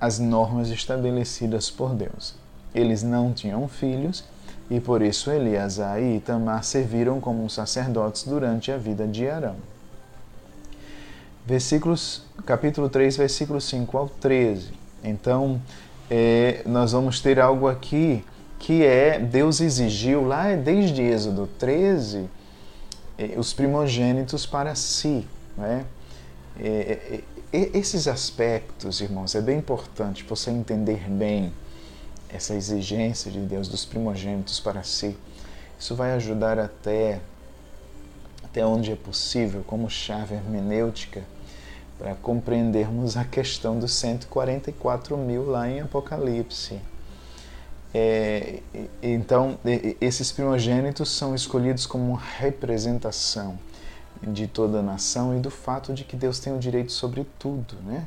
as normas estabelecidas por Deus. Eles não tinham filhos e por isso Eleazar e Itamar serviram como sacerdotes durante a vida de Arão. Versículos, capítulo 3, versículos 5 ao 13. Então, é, nós vamos ter algo aqui que é, Deus exigiu lá desde Êxodo 13, é, os primogênitos para si. Né? É, é, esses aspectos, irmãos, é bem importante você entender bem essa exigência de Deus dos primogênitos para si. Isso vai ajudar até até onde é possível, como chave hermenêutica, para compreendermos a questão dos 144 mil lá em Apocalipse. É, então, esses primogênitos são escolhidos como representação de toda a nação e do fato de que Deus tem o direito sobre tudo, né?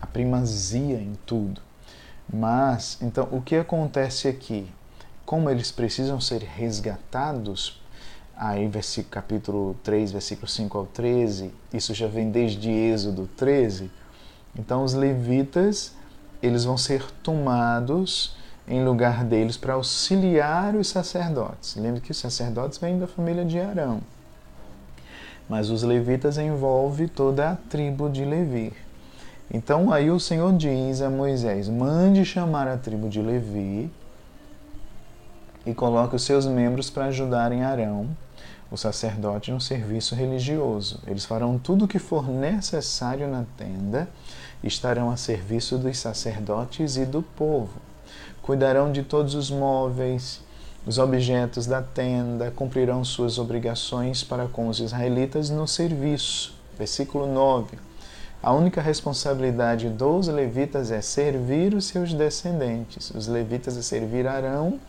A primazia em tudo. Mas, então, o que acontece aqui? Como eles precisam ser resgatados, aí versículo, capítulo 3, versículo 5 ao 13, isso já vem desde Êxodo 13, então os levitas, eles vão ser tomados em lugar deles para auxiliar os sacerdotes. Lembre que os sacerdotes vêm da família de Arão mas os levitas envolve toda a tribo de Levi. Então aí o Senhor diz a Moisés: mande chamar a tribo de Levi e coloque os seus membros para ajudarem Arão, o sacerdote, no serviço religioso. Eles farão tudo o que for necessário na tenda, estarão a serviço dos sacerdotes e do povo. Cuidarão de todos os móveis, os objetos da tenda cumprirão suas obrigações para com os israelitas no serviço. Versículo 9. A única responsabilidade dos levitas é servir os seus descendentes. Os levitas é servir Arão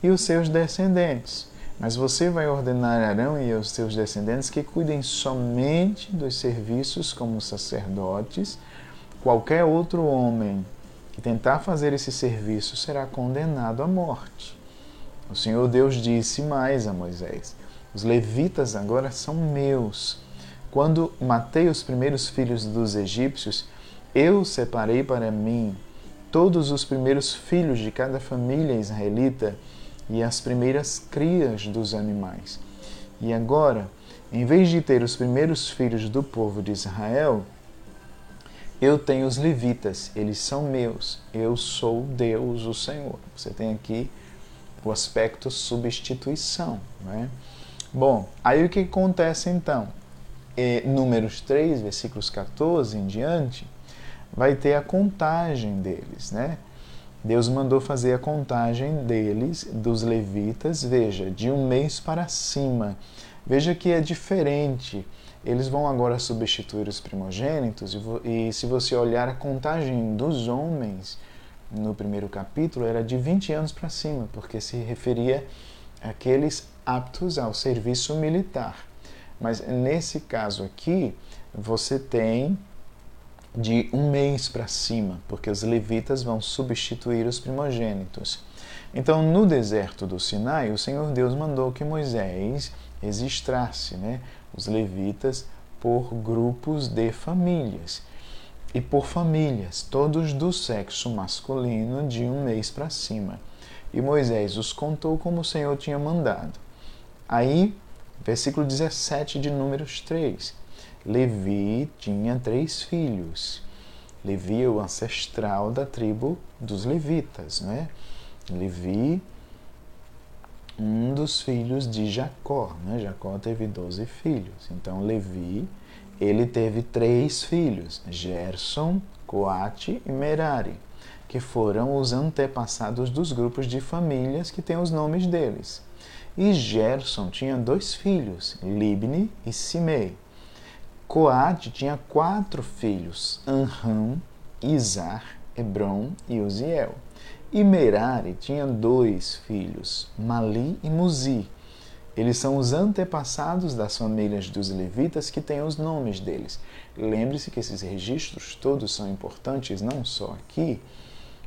e os seus descendentes. Mas você vai ordenar Arão e os seus descendentes que cuidem somente dos serviços como sacerdotes. Qualquer outro homem que tentar fazer esse serviço será condenado à morte. O Senhor Deus disse mais a Moisés: Os levitas agora são meus. Quando matei os primeiros filhos dos egípcios, eu separei para mim todos os primeiros filhos de cada família israelita e as primeiras crias dos animais. E agora, em vez de ter os primeiros filhos do povo de Israel, Eu tenho os levitas, eles são meus. Eu sou Deus, o Senhor. Você tem aqui o aspecto substituição. Né? Bom, aí o que acontece então? E, números 3, versículos 14 em diante, vai ter a contagem deles, né? Deus mandou fazer a contagem deles, dos levitas, veja, de um mês para cima. Veja que é diferente. Eles vão agora substituir os primogênitos, e, e se você olhar a contagem dos homens no primeiro capítulo, era de 20 anos para cima, porque se referia àqueles aptos ao serviço militar. Mas nesse caso aqui, você tem de um mês para cima, porque os levitas vão substituir os primogênitos. Então, no deserto do Sinai, o Senhor Deus mandou que Moisés registrasse né, os levitas por grupos de famílias. E por famílias, todos do sexo masculino, de um mês para cima. E Moisés os contou como o Senhor tinha mandado. Aí, versículo 17 de Números 3. Levi tinha três filhos. Levi é o ancestral da tribo dos levitas, né? Levi, um dos filhos de Jacó, né? Jacó teve doze filhos. Então Levi, ele teve três filhos: Gerson, Coate e Merari, que foram os antepassados dos grupos de famílias que têm os nomes deles. E Gerson tinha dois filhos, Libni e Simei. Coate tinha quatro filhos: Anram, Izar, Hebron e Uziel. E Merari tinha dois filhos, Mali e Muzi. Eles são os antepassados das famílias dos levitas que têm os nomes deles. Lembre-se que esses registros todos são importantes, não só aqui,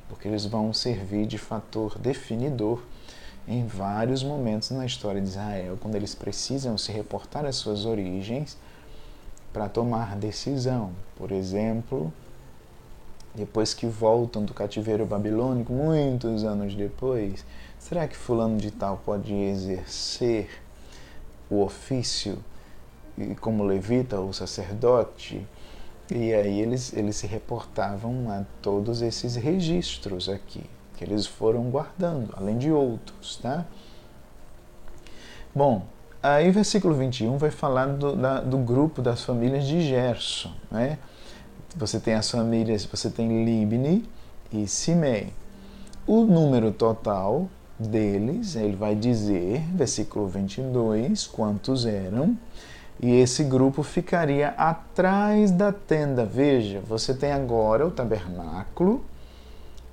porque eles vão servir de fator definidor em vários momentos na história de Israel, quando eles precisam se reportar às suas origens para tomar decisão. Por exemplo, depois que voltam do cativeiro babilônico, muitos anos depois, será que fulano de tal pode exercer o ofício como levita ou sacerdote? E aí eles, eles se reportavam a todos esses registros aqui, que eles foram guardando, além de outros, tá? Bom, Aí versículo 21 vai falar do, da, do grupo das famílias de Gerson. Né? Você tem as famílias, você tem Libni e Simei. O número total deles, ele vai dizer, versículo 22, quantos eram, e esse grupo ficaria atrás da tenda. Veja, você tem agora o tabernáculo,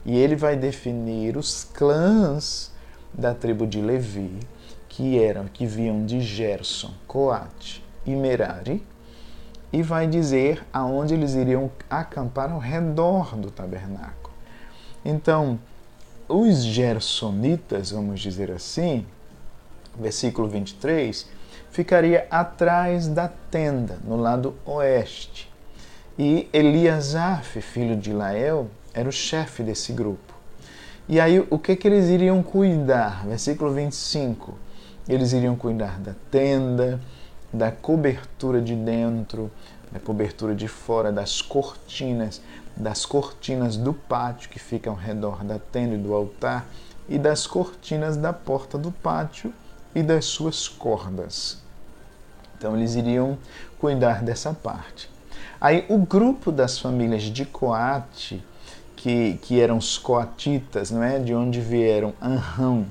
e ele vai definir os clãs da tribo de Levi que eram que vinham de Gerson, Coate e Merari, e vai dizer aonde eles iriam acampar ao redor do tabernáculo. Então, os gersonitas, vamos dizer assim, versículo 23, ficaria atrás da tenda, no lado oeste. E Eliasaf, filho de Lael, era o chefe desse grupo. E aí, o que, que eles iriam cuidar? Versículo 25 eles iriam cuidar da tenda, da cobertura de dentro, da cobertura de fora, das cortinas, das cortinas do pátio que ficam ao redor da tenda e do altar, e das cortinas da porta do pátio e das suas cordas. Então eles iriam cuidar dessa parte. Aí o grupo das famílias de Coate, que, que eram os coatitas, não é? de onde vieram Anrão,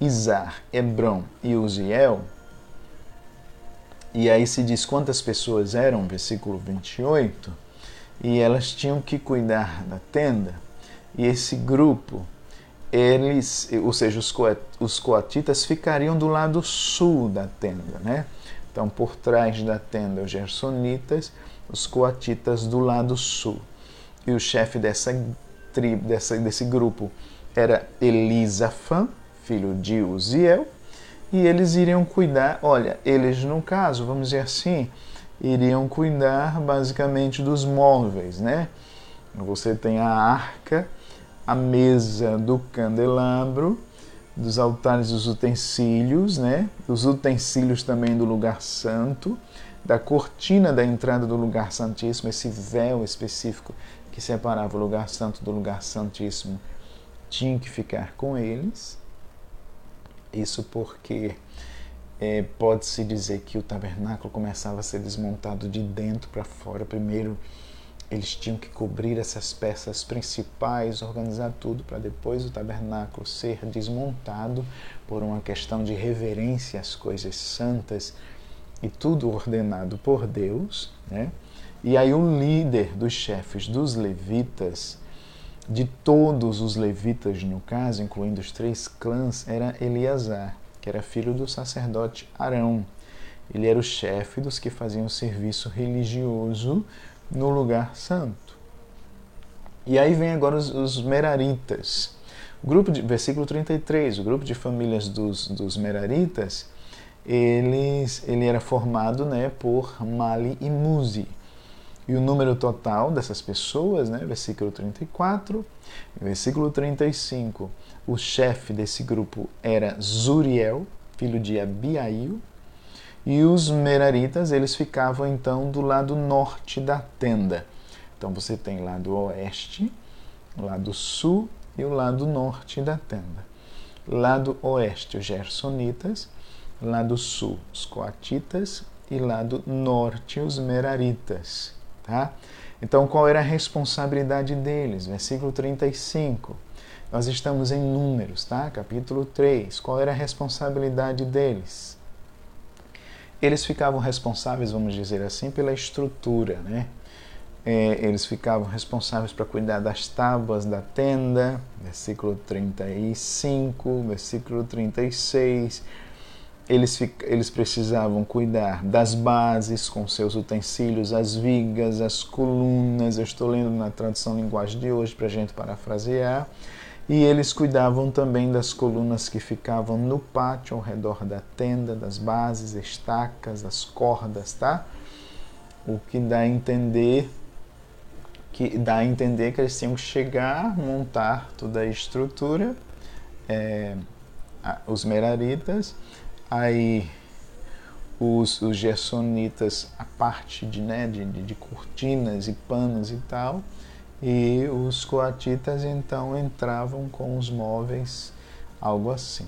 Izar, Hebron e Uziel, e aí se diz quantas pessoas eram, versículo 28, e elas tinham que cuidar da tenda, e esse grupo, eles, ou seja, os coatitas ficariam do lado sul da tenda, né? Então, por trás da tenda, os gersonitas, os coatitas do lado sul. E o chefe dessa tribo, dessa, desse grupo era Elisafã, filho de Uziel, e eles iriam cuidar, olha, eles no caso, vamos dizer assim, iriam cuidar basicamente dos móveis, né? Você tem a arca, a mesa do candelabro, dos altares dos utensílios, né? Dos utensílios também do lugar santo, da cortina da entrada do lugar santíssimo, esse véu específico que separava o lugar santo do lugar santíssimo, tinha que ficar com eles. Isso porque é, pode-se dizer que o tabernáculo começava a ser desmontado de dentro para fora. Primeiro, eles tinham que cobrir essas peças principais, organizar tudo para depois o tabernáculo ser desmontado por uma questão de reverência às coisas santas e tudo ordenado por Deus, né? E aí o líder dos chefes dos levitas, de todos os levitas no caso, incluindo os três clãs, era Eleazar, que era filho do sacerdote Arão. Ele era o chefe dos que faziam serviço religioso no lugar santo. E aí vem agora os, os Meraritas. O grupo de, versículo 33, o grupo de famílias dos, dos Meraritas, eles, ele era formado né, por Mali e Muzi. E o número total dessas pessoas, né, versículo 34, versículo 35, o chefe desse grupo era Zuriel, filho de Abiail, e os Meraritas, eles ficavam então do lado norte da tenda. Então você tem lado oeste, lado sul e o lado norte da tenda. Lado oeste, os Gersonitas, lado sul, os Coatitas e lado norte, os Meraritas. Tá? Então, qual era a responsabilidade deles? Versículo 35. Nós estamos em Números, tá? Capítulo 3. Qual era a responsabilidade deles? eles ficavam responsáveis, vamos dizer assim, pela estrutura, né? É, eles ficavam responsáveis para cuidar das tábuas da tenda, versículo 35, versículo 36. Eles, eles precisavam cuidar das bases com seus utensílios, as vigas, as colunas. Eu estou lendo na tradução linguagem de hoje para a gente parafrasear e eles cuidavam também das colunas que ficavam no pátio ao redor da tenda, das bases, estacas, das cordas, tá? O que dá a entender que dá a entender que eles tinham que chegar, montar toda a estrutura, é, os meraritas, aí os, os gersonitas, a parte de, né, de, de cortinas e panos e tal, e os coatitas então entravam com os móveis, algo assim.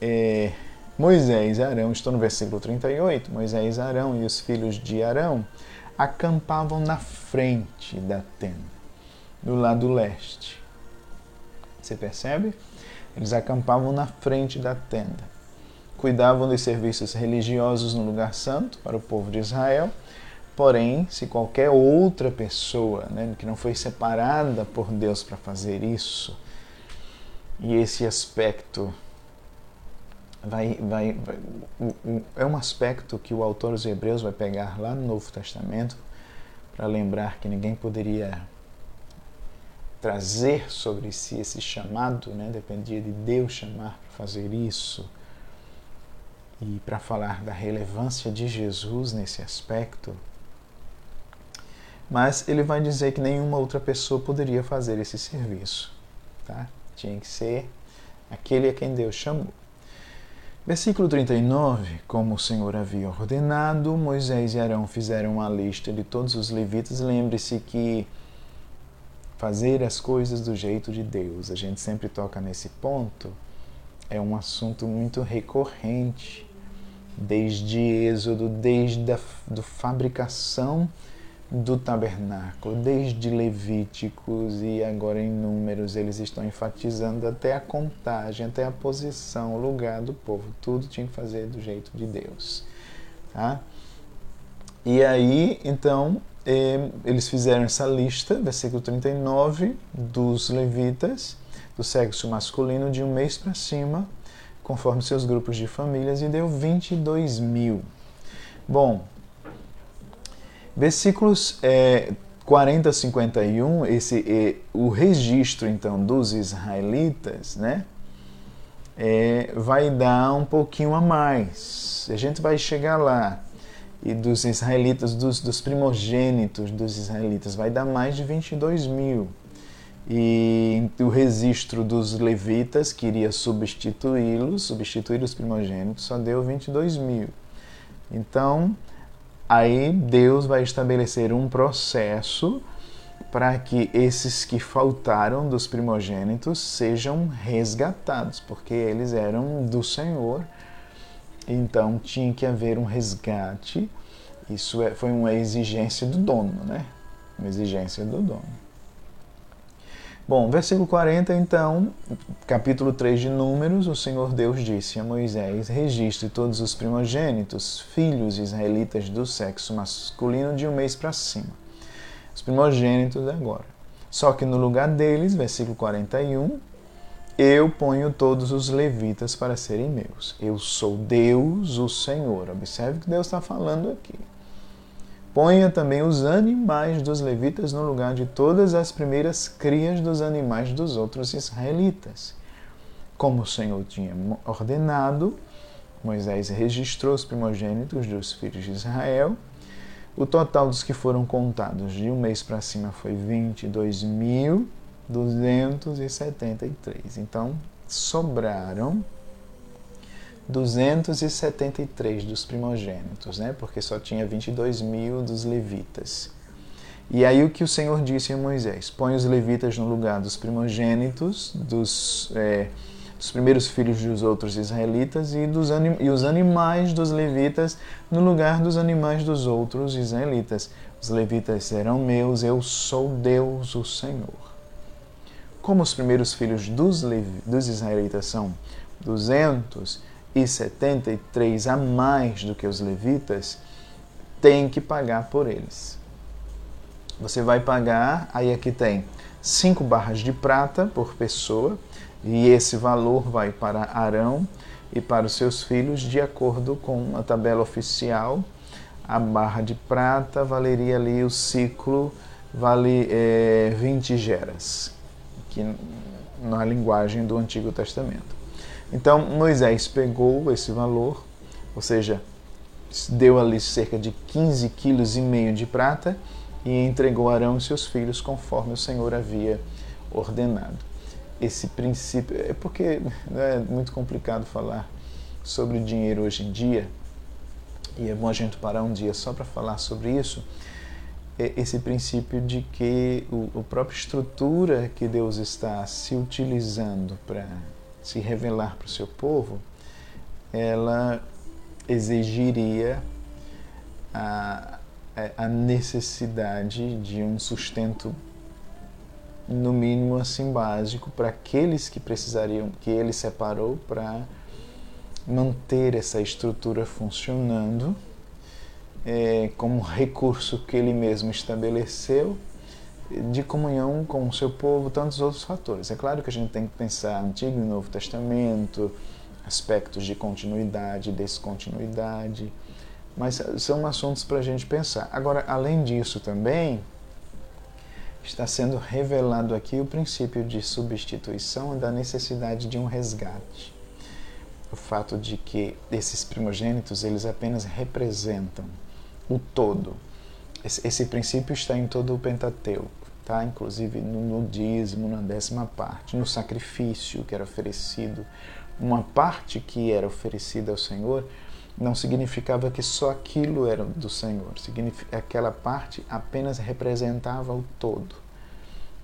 É, Moisés e Arão, estou no versículo 38, Moisés, Arão e os filhos de Arão acampavam na frente da tenda, do lado leste. Você percebe? Eles acampavam na frente da tenda. Cuidavam dos serviços religiosos no lugar santo para o povo de Israel Porém, se qualquer outra pessoa né, que não foi separada por Deus para fazer isso, e esse aspecto vai, vai, vai, é um aspecto que o autor dos Hebreus vai pegar lá no Novo Testamento para lembrar que ninguém poderia trazer sobre si esse chamado, né? dependia de Deus chamar para fazer isso. E para falar da relevância de Jesus nesse aspecto, mas ele vai dizer que nenhuma outra pessoa poderia fazer esse serviço. Tá? Tinha que ser aquele a quem Deus chamou. Versículo 39: Como o Senhor havia ordenado, Moisés e Arão fizeram uma lista de todos os levitas. Lembre-se que fazer as coisas do jeito de Deus, a gente sempre toca nesse ponto, é um assunto muito recorrente, desde Êxodo, desde a do fabricação do tabernáculo, desde Levíticos e agora em Números, eles estão enfatizando até a contagem, até a posição, o lugar do povo. Tudo tinha que fazer do jeito de Deus. Tá? E aí, então, eh, eles fizeram essa lista, versículo 39, dos levitas, do sexo masculino, de um mês para cima, conforme seus grupos de famílias, e deu 22 mil. Bom, Versículos é, 40 a 51, esse, é, o registro então dos israelitas, né? É, vai dar um pouquinho a mais. A gente vai chegar lá. E dos israelitas, dos, dos primogênitos dos israelitas, vai dar mais de 22 mil. E o registro dos levitas, que iria substituí-los, substituir os primogênitos, só deu 22 mil. Então, aí Deus vai estabelecer um processo para que esses que faltaram dos primogênitos sejam resgatados, porque eles eram do Senhor. Então tinha que haver um resgate. Isso é, foi uma exigência do dono, né? Uma exigência do dono. Bom, versículo 40, então, capítulo 3 de Números, o Senhor Deus disse a Moisés: Registre todos os primogênitos, filhos israelitas do sexo masculino de um mês para cima os primogênitos agora. Só que no lugar deles, versículo 41, eu ponho todos os levitas para serem meus. Eu sou Deus, o Senhor. Observe que Deus está falando aqui. Ponha também os animais dos levitas no lugar de todas as primeiras crias dos animais dos outros israelitas. Como o Senhor tinha ordenado, Moisés registrou os primogênitos dos filhos de Israel o total dos que foram contados de um mês para cima foi 22.273. Então, sobraram 273 dos primogênitos, né? porque só tinha 22 mil dos levitas. E aí o que o Senhor disse a Moisés? Põe os levitas no lugar dos primogênitos, dos. É, os primeiros filhos dos outros israelitas e, dos e os animais dos levitas no lugar dos animais dos outros israelitas. Os levitas serão meus, eu sou Deus, o Senhor. Como os primeiros filhos dos, dos israelitas são 273 a mais do que os levitas, tem que pagar por eles. Você vai pagar, aí aqui tem cinco barras de prata por pessoa, e esse valor vai para Arão e para os seus filhos de acordo com a tabela oficial. A barra de prata valeria ali o ciclo, vale é, 20 geras, que na linguagem do Antigo Testamento. Então Moisés pegou esse valor, ou seja, deu ali cerca de 15 quilos e meio de prata e entregou Arão e seus filhos conforme o Senhor havia ordenado esse princípio. É porque é muito complicado falar sobre dinheiro hoje em dia, e é bom a gente parar um dia só para falar sobre isso. É esse princípio de que o, a própria estrutura que Deus está se utilizando para se revelar para o seu povo, ela exigiria a, a necessidade de um sustento no mínimo assim básico para aqueles que precisariam, que ele separou para manter essa estrutura funcionando é, como recurso que ele mesmo estabeleceu de comunhão com o seu povo, tantos outros fatores. É claro que a gente tem que pensar Antigo e Novo Testamento, aspectos de continuidade, descontinuidade, mas são assuntos para a gente pensar. Agora, além disso também, está sendo revelado aqui o princípio de substituição da necessidade de um resgate. O fato de que esses primogênitos eles apenas representam o todo. Esse, esse princípio está em todo o Pentateuco, tá? inclusive no, no dízimo, na décima parte, no sacrifício que era oferecido. Uma parte que era oferecida ao Senhor não significava que só aquilo era do Senhor. Aquela parte apenas representava o todo.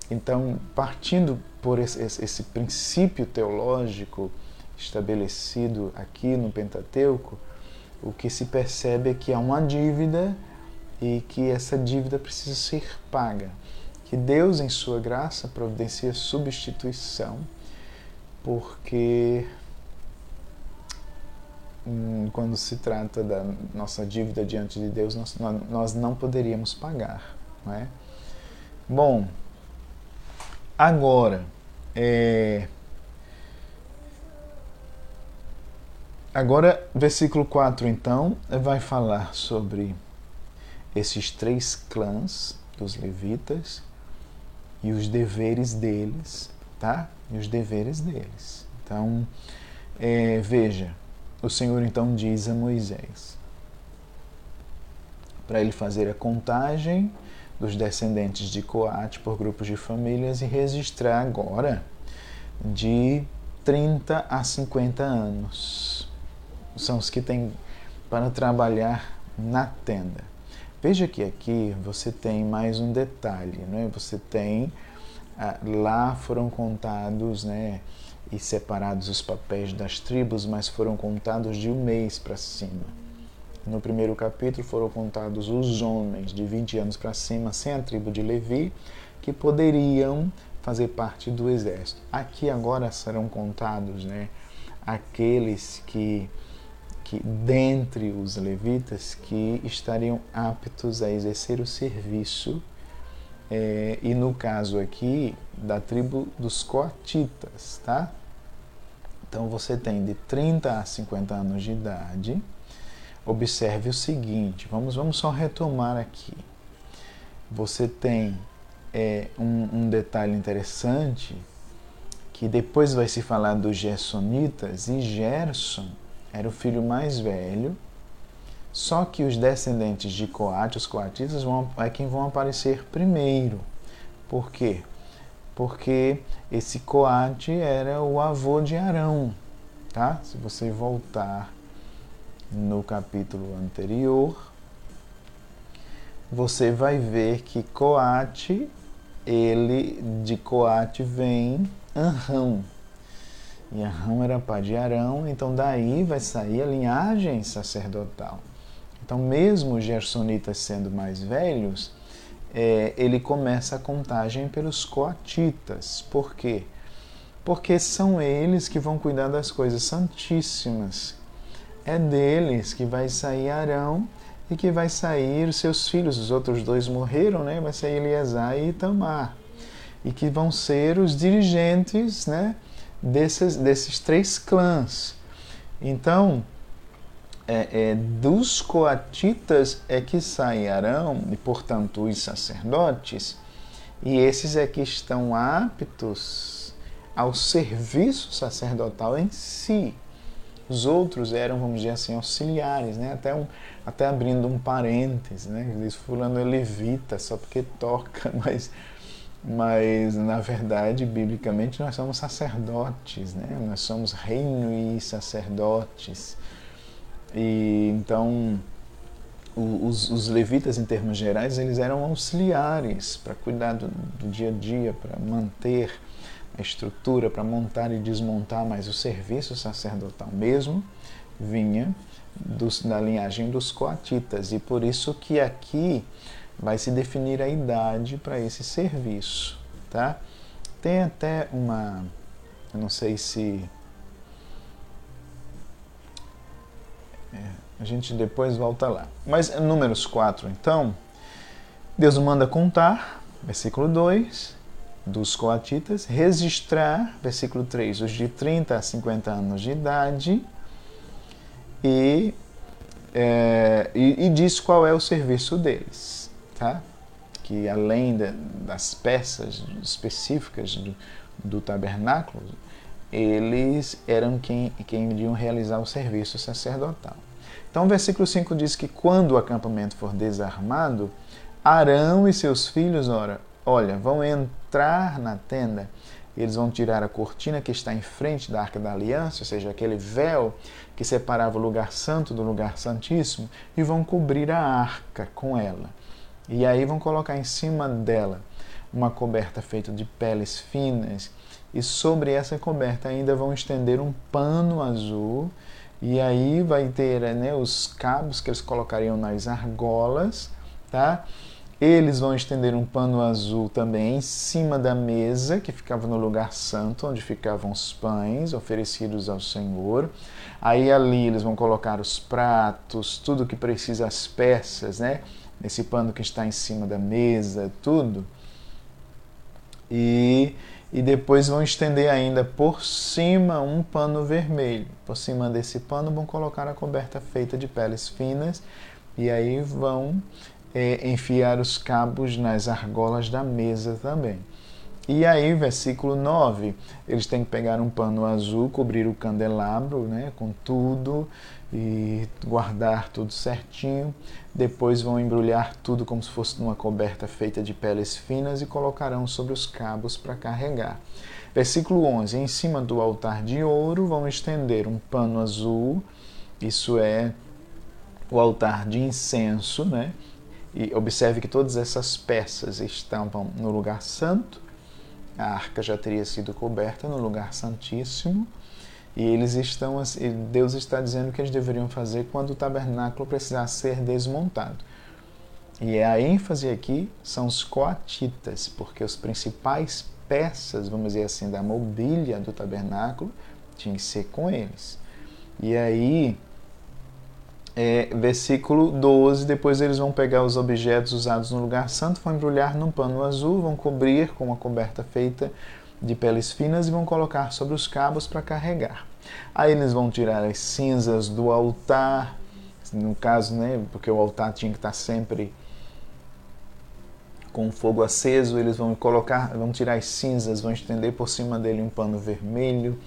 Então, partindo por esse, esse, esse princípio teológico estabelecido aqui no Pentateuco, o que se percebe é que há uma dívida e que essa dívida precisa ser paga. Que Deus, em sua graça, providencia substituição, porque Hum, quando se trata da nossa dívida diante de Deus, nós, nós não poderíamos pagar. Não é? Bom, agora, é... agora, versículo 4, então, vai falar sobre esses três clãs dos levitas e os deveres deles, tá? E os deveres deles. Então, é, veja, o Senhor então diz a Moisés para ele fazer a contagem dos descendentes de Coate por grupos de famílias e registrar agora de 30 a 50 anos. São os que têm para trabalhar na tenda. Veja que aqui você tem mais um detalhe, né? Você tem ah, lá foram contados, né, e separados os papéis das tribos, mas foram contados de um mês para cima. No primeiro capítulo foram contados os homens de 20 anos para cima, sem a tribo de Levi, que poderiam fazer parte do exército. Aqui agora serão contados, né, aqueles que que dentre os levitas que estariam aptos a exercer o serviço é, e no caso aqui da tribo dos coatitas, tá? Então você tem de 30 a 50 anos de idade. Observe o seguinte, vamos, vamos só retomar aqui. Você tem é, um, um detalhe interessante que depois vai se falar dos Gersonitas e Gerson era o filho mais velho, só que os descendentes de Coate, os coatitas, vão, é quem vão aparecer primeiro. Por quê? Porque esse Coate era o avô de Arão, tá? Se você voltar no capítulo anterior, você vai ver que Coate, ele de Coate vem Anrão. E Arão era pai de Arão, então daí vai sair a linhagem sacerdotal. Então, mesmo os gersonitas sendo mais velhos, é, ele começa a contagem pelos coatitas. Por quê? Porque são eles que vão cuidar das coisas santíssimas. É deles que vai sair Arão e que vai sair seus filhos. Os outros dois morreram, né? Vai sair Eliezer e Itamar. E que vão ser os dirigentes, né? Desses, desses três clãs. Então, é, é, dos coatitas é que sai Arão, e portanto os sacerdotes, e esses é que estão aptos ao serviço sacerdotal em si. Os outros eram, vamos dizer assim, auxiliares, né? até, um, até abrindo um parêntese, né? fulano é levita só porque toca, mas, mas na verdade, biblicamente, nós somos sacerdotes, né? nós somos reino e sacerdotes. E então os, os, levitas, em termos gerais, eles eram auxiliares para cuidar do, do, dia a dia, para manter a estrutura, para montar e desmontar, mas o serviço sacerdotal mesmo vinha dos, da linhagem dos coatitas. E por isso que aqui vai se definir a idade para esse serviço. Tá? Tem até uma, eu não sei se É, a gente depois volta lá. Mas números 4, então, Deus manda contar, versículo 2, dos coatitas, registrar, versículo 3, os de 30 a 50 anos de idade, e, é, e, e diz qual é o serviço deles, tá? Que além de, das peças específicas do, do tabernáculo, eles eram quem, quem iriam realizar o serviço sacerdotal. Então, o versículo 5 diz que quando o acampamento for desarmado, Arão e seus filhos, ora, olha, vão entrar na tenda, eles vão tirar a cortina que está em frente da arca da aliança, ou seja, aquele véu que separava o lugar santo do lugar santíssimo, e vão cobrir a arca com ela. E aí vão colocar em cima dela uma coberta feita de peles finas e sobre essa coberta ainda vão estender um pano azul e aí vai ter né, os cabos que eles colocariam nas argolas, tá? Eles vão estender um pano azul também em cima da mesa que ficava no lugar santo, onde ficavam os pães oferecidos ao Senhor. Aí ali eles vão colocar os pratos, tudo que precisa, as peças, né? Nesse pano que está em cima da mesa, tudo. E e depois vão estender ainda por cima um pano vermelho. Por cima desse pano vão colocar a coberta feita de peles finas e aí vão é, enfiar os cabos nas argolas da mesa também. E aí, versículo 9, eles têm que pegar um pano azul, cobrir o candelabro né, com tudo e guardar tudo certinho. Depois vão embrulhar tudo como se fosse numa coberta feita de peles finas e colocarão sobre os cabos para carregar. Versículo 11: Em cima do altar de ouro vão estender um pano azul, isso é o altar de incenso, né? E observe que todas essas peças estavam no lugar santo, a arca já teria sido coberta no lugar santíssimo, e eles estão Deus está dizendo que eles deveriam fazer quando o tabernáculo precisar ser desmontado. E a ênfase aqui são os coatitas, porque os principais peças, vamos dizer assim, da mobília do tabernáculo tinham que ser com eles. E aí, é, versículo 12, depois eles vão pegar os objetos usados no lugar santo, vão embrulhar num pano azul, vão cobrir com uma coberta feita de peles finas e vão colocar sobre os cabos para carregar. Aí eles vão tirar as cinzas do altar, no caso, né, porque o altar tinha que estar sempre com fogo aceso, eles vão colocar, vão tirar as cinzas, vão estender por cima dele um pano vermelho,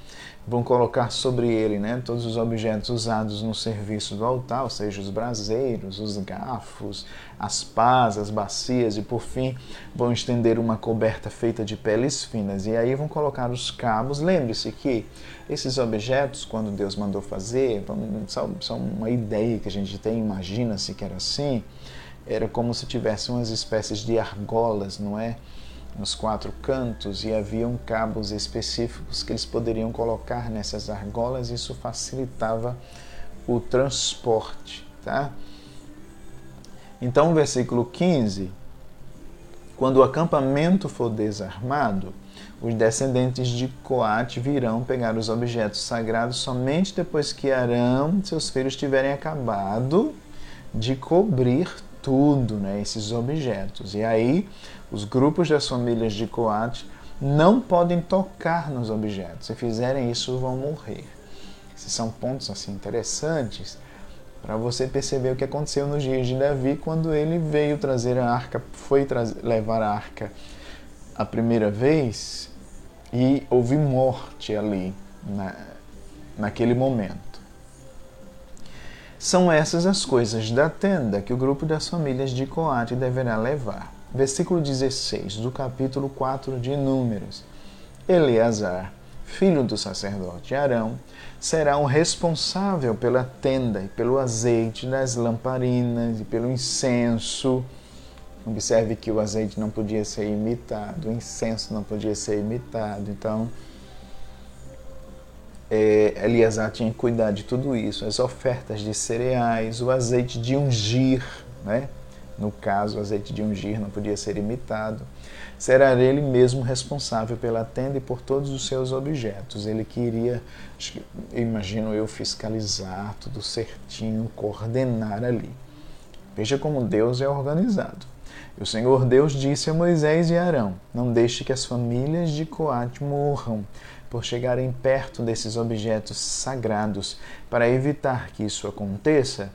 vão colocar sobre ele, né, todos os objetos usados no serviço do altar, ou seja, os braseiros, os garfos, as pás, as bacias e por fim vão estender uma coberta feita de peles finas e aí vão colocar os cabos. Lembre-se que esses objetos, quando Deus mandou fazer, são, são uma ideia que a gente tem, imagina-se que era assim era como se tivesse umas espécies de argolas, não é? Nos quatro cantos e haviam cabos específicos que eles poderiam colocar nessas argolas isso facilitava o transporte, tá? Então, versículo 15, quando o acampamento for desarmado, os descendentes de Coate virão pegar os objetos sagrados somente depois que Arão e seus filhos tiverem acabado de cobrir tudo, né, esses objetos. E aí, os grupos das famílias de Coate não podem tocar nos objetos. Se fizerem isso, vão morrer. Esses são pontos assim interessantes para você perceber o que aconteceu nos dias de Davi quando ele veio trazer a arca, foi levar a arca a primeira vez e houve morte ali na, naquele momento. São essas as coisas da tenda que o grupo das famílias de Coate deverá levar. Versículo 16 do capítulo 4 de Números. Eleazar, filho do sacerdote Arão, será o responsável pela tenda e pelo azeite das lamparinas e pelo incenso. Observe que o azeite não podia ser imitado, o incenso não podia ser imitado. Então, é, Eliasar tinha que cuidar de tudo isso, as ofertas de cereais, o azeite de ungir, né? No caso, o azeite de ungir não podia ser imitado. Será ele mesmo responsável pela tenda e por todos os seus objetos. Ele queria, imagino eu, fiscalizar tudo certinho, coordenar ali. Veja como Deus é organizado. E o Senhor Deus disse a Moisés e Arão: Não deixe que as famílias de Coate morram por chegarem perto desses objetos sagrados. Para evitar que isso aconteça,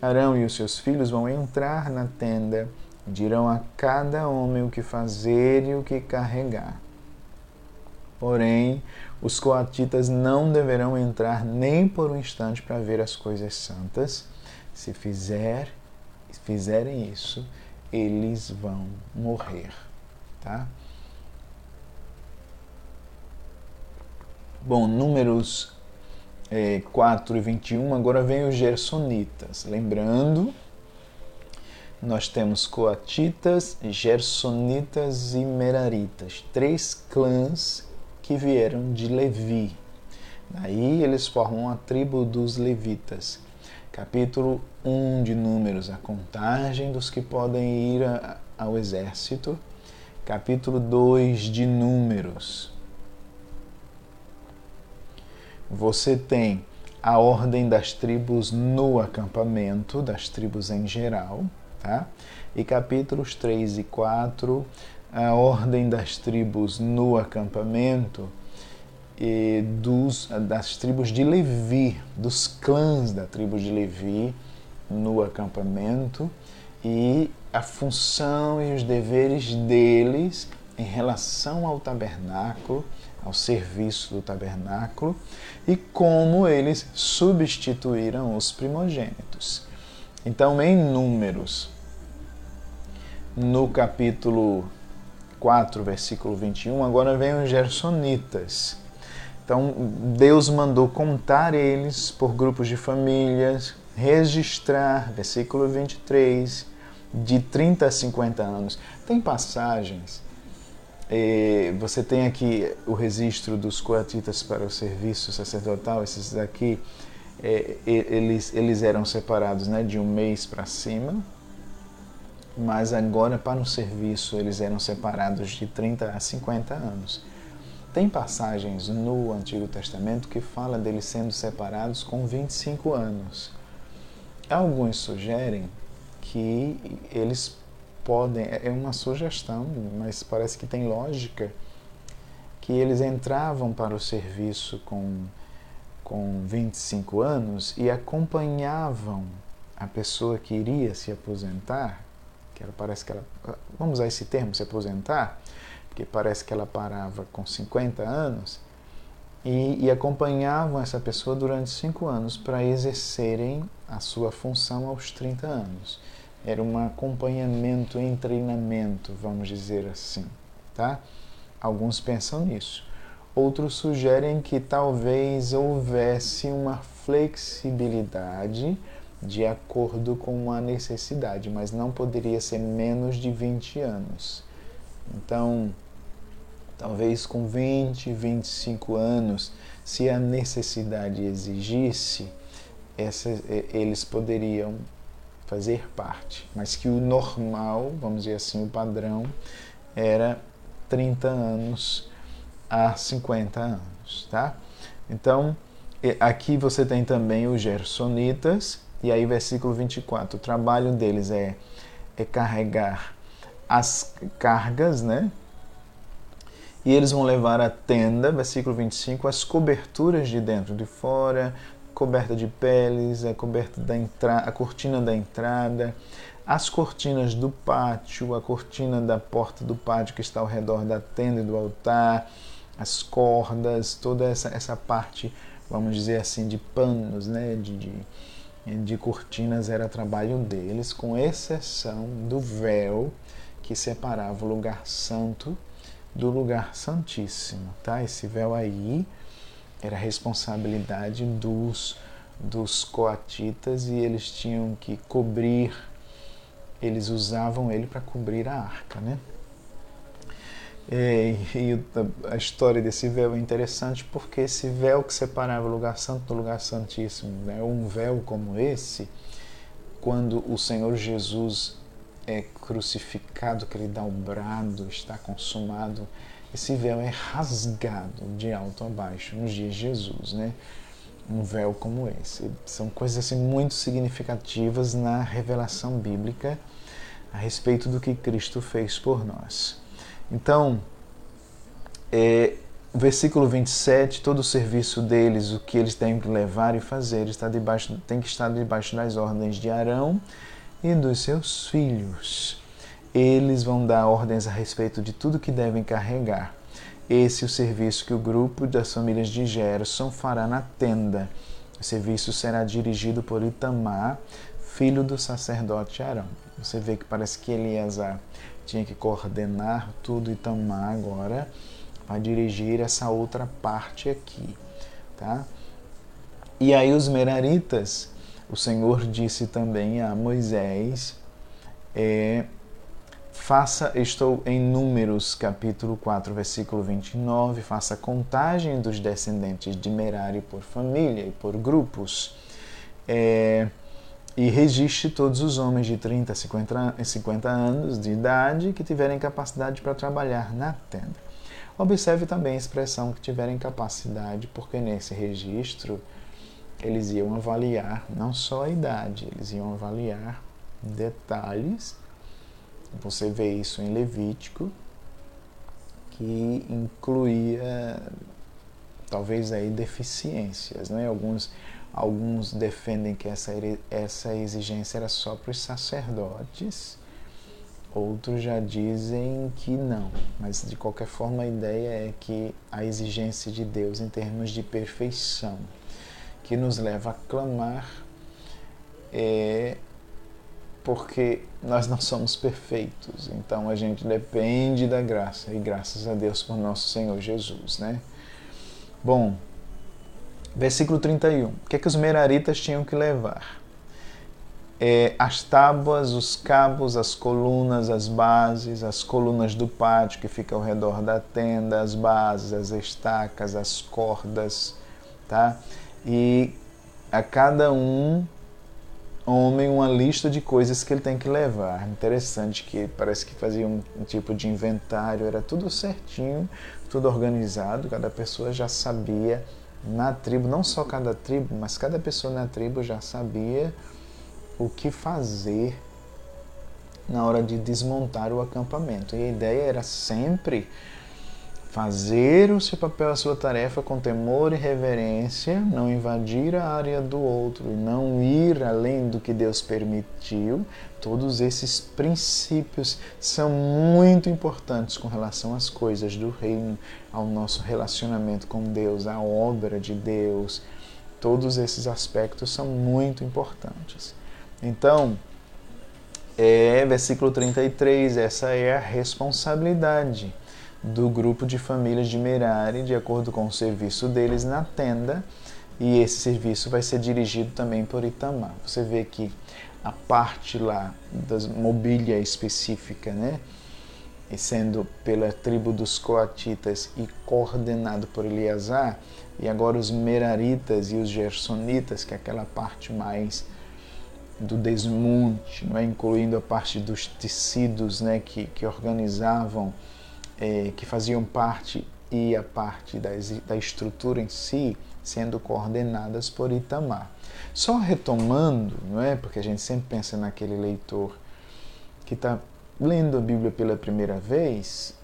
Arão e os seus filhos vão entrar na tenda e dirão a cada homem o que fazer e o que carregar. Porém, os coatitas não deverão entrar nem por um instante para ver as coisas santas. Se fizer, fizerem isso, eles vão morrer, tá? Bom, números é, 4 e 21, agora vem os gersonitas. Lembrando, nós temos coatitas, gersonitas e meraritas, três clãs que vieram de Levi. Daí eles formam a tribo dos levitas. Capítulo 1 de Números, a contagem dos que podem ir a, ao exército. Capítulo 2 de Números, você tem a ordem das tribos no acampamento, das tribos em geral, tá? E capítulos 3 e 4, a ordem das tribos no acampamento e dos, das tribos de Levi, dos clãs da tribo de Levi no acampamento e a função e os deveres deles em relação ao tabernáculo ao serviço do tabernáculo e como eles substituíram os primogênitos. Então, em Números, no capítulo 4, versículo 21, agora vem os Gersonitas. Então, Deus mandou contar eles por grupos de famílias, registrar, versículo 23, de 30 a 50 anos. Tem passagens, você tem aqui o registro dos coatitas para o serviço sacerdotal, esses daqui, eh, eles, eles eram separados né, de um mês para cima, mas agora para o serviço eles eram separados de 30 a 50 anos. Tem passagens no Antigo Testamento que fala deles sendo separados com 25 anos. Alguns sugerem que eles podem, é uma sugestão, mas parece que tem lógica, que eles entravam para o serviço com, com 25 anos e acompanhavam a pessoa que iria se aposentar, que ela parece que ela, vamos usar esse termo, se aposentar, porque parece que ela parava com 50 anos, e, e acompanhavam essa pessoa durante cinco anos para exercerem a sua função aos 30 anos. Era um acompanhamento em treinamento, vamos dizer assim, tá? Alguns pensam nisso. Outros sugerem que talvez houvesse uma flexibilidade de acordo com a necessidade, mas não poderia ser menos de 20 anos. Então, talvez com 20, 25 anos, se a necessidade exigisse, essa, eles poderiam fazer parte, mas que o normal, vamos dizer assim, o padrão, era 30 anos a 50 anos, tá? Então, aqui você tem também os gersonitas, e aí versículo 24, o trabalho deles é, é carregar as cargas, né? E eles vão levar a tenda, versículo 25, as coberturas de dentro e de fora, coberta de peles, a coberta da entrada, a cortina da entrada, as cortinas do pátio, a cortina da porta do pátio que está ao redor da tenda e do altar, as cordas, toda essa, essa parte, vamos dizer assim, de panos, né, de, de, de cortinas era trabalho deles, com exceção do véu que separava o lugar santo do lugar santíssimo, tá? Esse véu aí era responsabilidade dos, dos coatitas e eles tinham que cobrir, eles usavam ele para cobrir a arca, né? E, e, a história desse véu é interessante porque esse véu que separava o lugar santo do lugar santíssimo, né? um véu como esse, quando o Senhor Jesus é crucificado, que ele dá o brado, está consumado, esse véu é rasgado de alto a baixo nos dias de Jesus, né? Um véu como esse. São coisas assim muito significativas na revelação bíblica a respeito do que Cristo fez por nós. Então, é, versículo 27, todo o serviço deles, o que eles têm que levar e fazer, está debaixo, tem que estar debaixo das ordens de Arão e dos seus filhos eles vão dar ordens a respeito de tudo que devem carregar. Esse é o serviço que o grupo das famílias de Gerson fará na tenda. O serviço será dirigido por Itamar, filho do sacerdote Arão. Você vê que parece que Eleazar tinha que coordenar tudo, Itamar agora vai dirigir essa outra parte aqui, tá? E aí os meraritas, o Senhor disse também a Moisés, é, Faça, estou em Números, capítulo 4, versículo 29, faça contagem dos descendentes de Merari por família e por grupos. É, e registre todos os homens de 30 a 50, 50 anos de idade que tiverem capacidade para trabalhar na tenda. Observe também a expressão que tiverem capacidade, porque nesse registro eles iam avaliar não só a idade, eles iam avaliar detalhes você vê isso em Levítico, que incluía talvez aí deficiências, né? Alguns alguns defendem que essa essa exigência era só para os sacerdotes. Outros já dizem que não, mas de qualquer forma a ideia é que a exigência de Deus em termos de perfeição, que nos leva a clamar é porque nós não somos perfeitos. Então a gente depende da graça e graças a Deus por nosso Senhor Jesus, né? Bom, versículo 31. O que é que os meraritas tinham que levar? é, as tábuas, os cabos, as colunas, as bases, as colunas do pátio que fica ao redor da tenda, as bases, as estacas, as cordas, tá? E a cada um homem uma lista de coisas que ele tem que levar. Interessante que parece que fazia um, um tipo de inventário, era tudo certinho, tudo organizado, cada pessoa já sabia na tribo, não só cada tribo, mas cada pessoa na tribo já sabia o que fazer na hora de desmontar o acampamento. E a ideia era sempre fazer o seu papel, a sua tarefa com temor e reverência, não invadir a área do outro e não ir além do que Deus permitiu. Todos esses princípios são muito importantes com relação às coisas do reino, ao nosso relacionamento com Deus, à obra de Deus. Todos esses aspectos são muito importantes. Então, é, versículo 33, essa é a responsabilidade do grupo de famílias de Merari, de acordo com o serviço deles na tenda, e esse serviço vai ser dirigido também por Itamar. Você vê que a parte lá da mobília específica, né, e sendo pela tribo dos coatitas e coordenado por Eleazar, e agora os meraritas e os gersonitas, que é aquela parte mais do desmonte, não é? incluindo a parte dos tecidos né? que, que organizavam é, que faziam parte e a parte da estrutura em si sendo coordenadas por Itamar. Só retomando, não é? Porque a gente sempre pensa naquele leitor que está lendo a Bíblia pela primeira vez,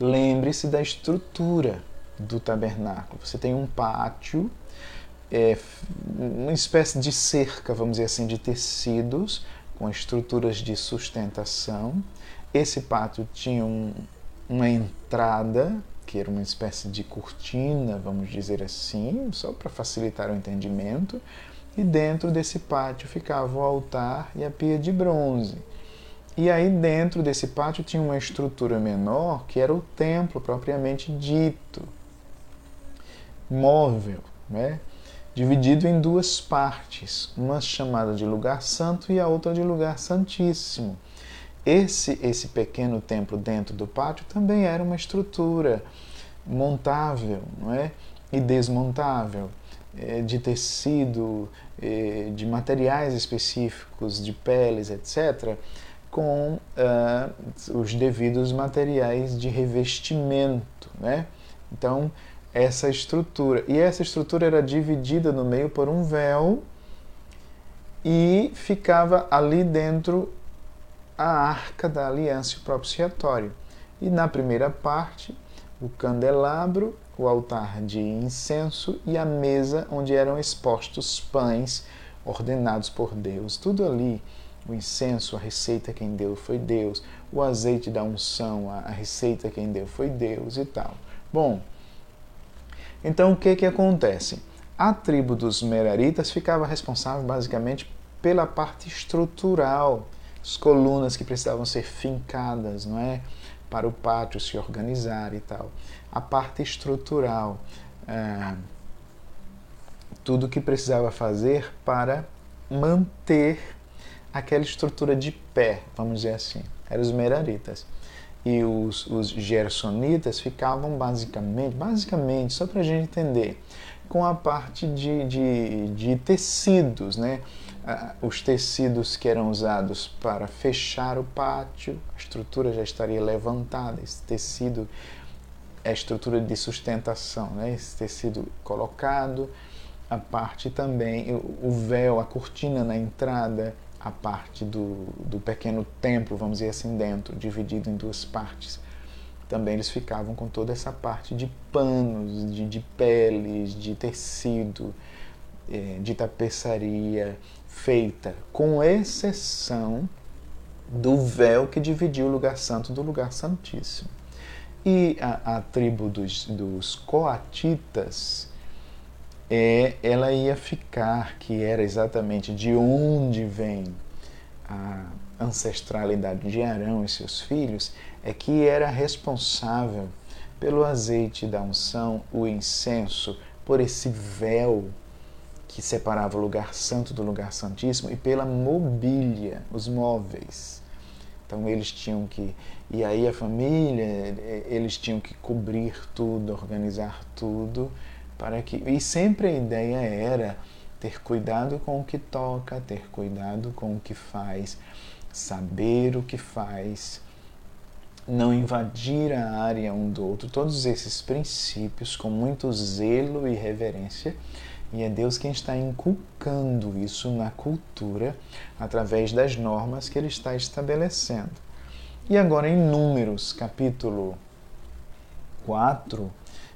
lembre-se da estrutura do tabernáculo. Você tem um pátio, é, uma espécie de cerca, vamos dizer assim, de tecidos com estruturas de sustentação esse pátio tinha um, uma entrada, que era uma espécie de cortina, vamos dizer assim, só para facilitar o entendimento, e dentro desse pátio ficava o altar e a pia de bronze. E aí dentro desse pátio tinha uma estrutura menor, que era o templo propriamente dito, móvel, né? dividido em duas partes, uma chamada de lugar santo e a outra de lugar santíssimo. Esse, esse pequeno templo dentro do pátio também era uma estrutura montável não é? e desmontável, é, de tecido, é, de materiais específicos, de peles, etc., com uh, os devidos materiais de revestimento. Né? Então, essa estrutura. E essa estrutura era dividida no meio por um véu e ficava ali dentro a arca da aliança propiciatório. E na primeira parte, o candelabro, o altar de incenso e a mesa onde eram expostos pães ordenados por Deus. Tudo ali, o incenso, a receita quem deu foi Deus, o azeite da unção, a receita quem deu foi Deus e tal. Bom, então o que que acontece? A tribo dos Meraritas ficava responsável basicamente pela parte estrutural as colunas que precisavam ser fincadas, não é? Para o pátio se organizar e tal. A parte estrutural, é, tudo que precisava fazer para manter aquela estrutura de pé, vamos dizer assim. Eram os meraritas. E os, os gersonitas ficavam basicamente, basicamente, só para a gente entender, com a parte de, de, de tecidos, né? Os tecidos que eram usados para fechar o pátio, a estrutura já estaria levantada, esse tecido é a estrutura de sustentação, né? esse tecido colocado, a parte também, o véu, a cortina na entrada, a parte do, do pequeno templo, vamos dizer assim, dentro, dividido em duas partes. Também eles ficavam com toda essa parte de panos, de, de peles, de tecido, eh, de tapeçaria, feita, com exceção do véu que dividia o lugar santo do lugar santíssimo. E a, a tribo dos, dos coatitas, é, ela ia ficar, que era exatamente de onde vem a ancestralidade de Arão e seus filhos, é que era responsável pelo azeite da unção, o incenso, por esse véu que separava o lugar santo do lugar santíssimo e pela mobília, os móveis. Então eles tinham que e aí a família, eles tinham que cobrir tudo, organizar tudo para que e sempre a ideia era ter cuidado com o que toca, ter cuidado com o que faz, saber o que faz, não invadir a área um do outro, todos esses princípios com muito zelo e reverência. E é Deus quem está inculcando isso na cultura através das normas que Ele está estabelecendo. E agora em Números, capítulo 4,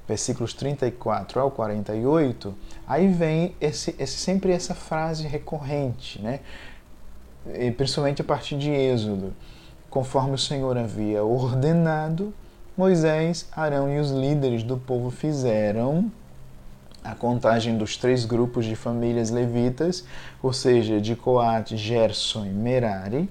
versículos 34 ao 48, aí vem esse, esse, sempre essa frase recorrente, né? E principalmente a partir de Êxodo. Conforme o Senhor havia ordenado, Moisés, Arão e os líderes do povo fizeram a contagem dos três grupos de famílias levitas, ou seja, de Coate, Gerson e Merari.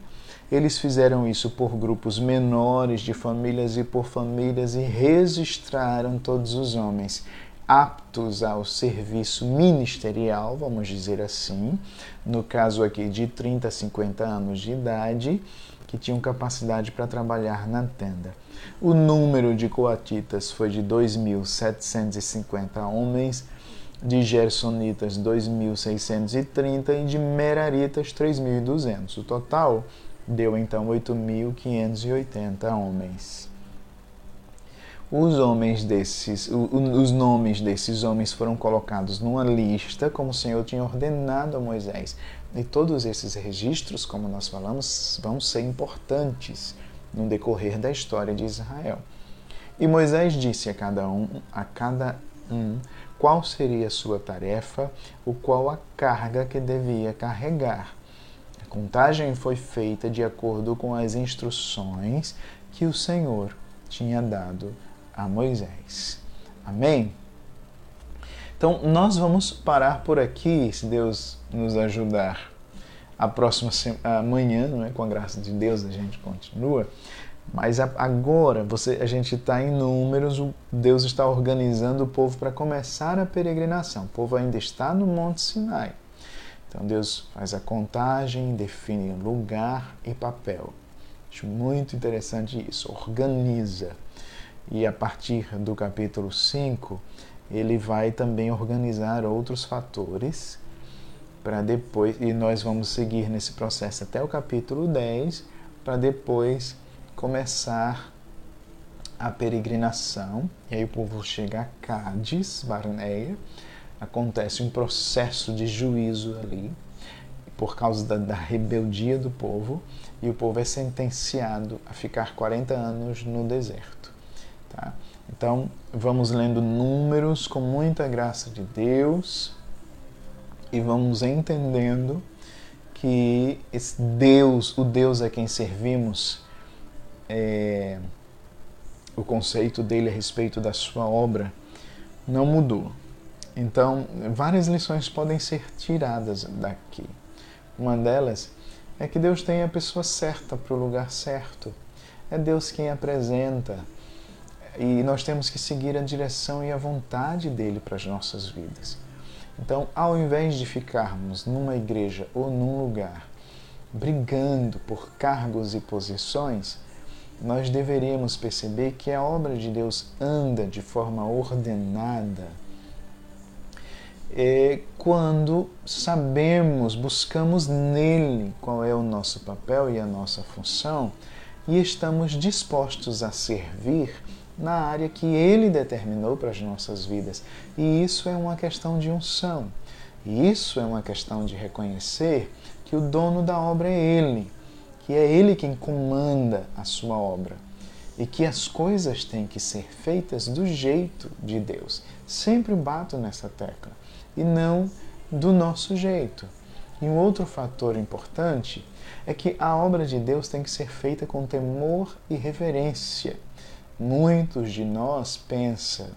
Eles fizeram isso por grupos menores de famílias e por famílias e registraram todos os homens aptos ao serviço ministerial, vamos dizer assim, no caso aqui de 30 a 50 anos de idade, que tinham capacidade para trabalhar na tenda. O número de coatitas foi de 2.750 homens, de gersonitas 2.630 e de meraritas 3.200. O total deu então 8.580 homens. Os homens desses, os nomes desses homens foram colocados numa lista, como o Senhor tinha ordenado a Moisés. E todos esses registros, como nós falamos, vão ser importantes no decorrer da história de Israel. E Moisés disse a cada um, a cada um, qual seria a sua tarefa, o qual a carga que devia carregar. A contagem foi feita de acordo com as instruções que o Senhor tinha dado a Moisés. Amém? Então, nós vamos parar por aqui, se Deus nos ajudar. A próxima amanhã, não é? com a graça de Deus, a gente continua. Mas agora você, a gente está em números, Deus está organizando o povo para começar a peregrinação. O povo ainda está no Monte Sinai. Então Deus faz a contagem, define lugar e papel. Acho muito interessante isso. Organiza e a partir do capítulo 5, ele vai também organizar outros fatores para depois, e nós vamos seguir nesse processo até o capítulo 10, para depois começar a peregrinação. E aí o povo chega a Cádiz, Barneia, acontece um processo de juízo ali, por causa da, da, rebeldia do povo, e o povo é sentenciado a ficar 40 anos no deserto. Tá? Então, vamos lendo números com muita graça de Deus e vamos entendendo que Deus, o Deus a quem servimos, é, o conceito dele a respeito da sua obra não mudou. Então, várias lições podem ser tiradas daqui. Uma delas é que Deus tem a pessoa certa para o lugar certo. É Deus quem apresenta e nós temos que seguir a direção e a vontade dele para as nossas vidas. Então, ao invés de ficarmos numa igreja ou num lugar brigando por cargos e posições, nós deveríamos perceber que a obra de Deus anda de forma ordenada é quando sabemos, buscamos nele qual é o nosso papel e a nossa função e estamos dispostos a servir na área que Ele determinou para as nossas vidas. E isso é uma questão de unção. E isso é uma questão de reconhecer que o dono da obra é Ele, que é Ele quem comanda a sua obra. E que as coisas têm que ser feitas do jeito de Deus. Sempre bato nessa tecla. E não do nosso jeito. E um outro fator importante é que a obra de Deus tem que ser feita com temor e reverência. Muitos de nós pensam,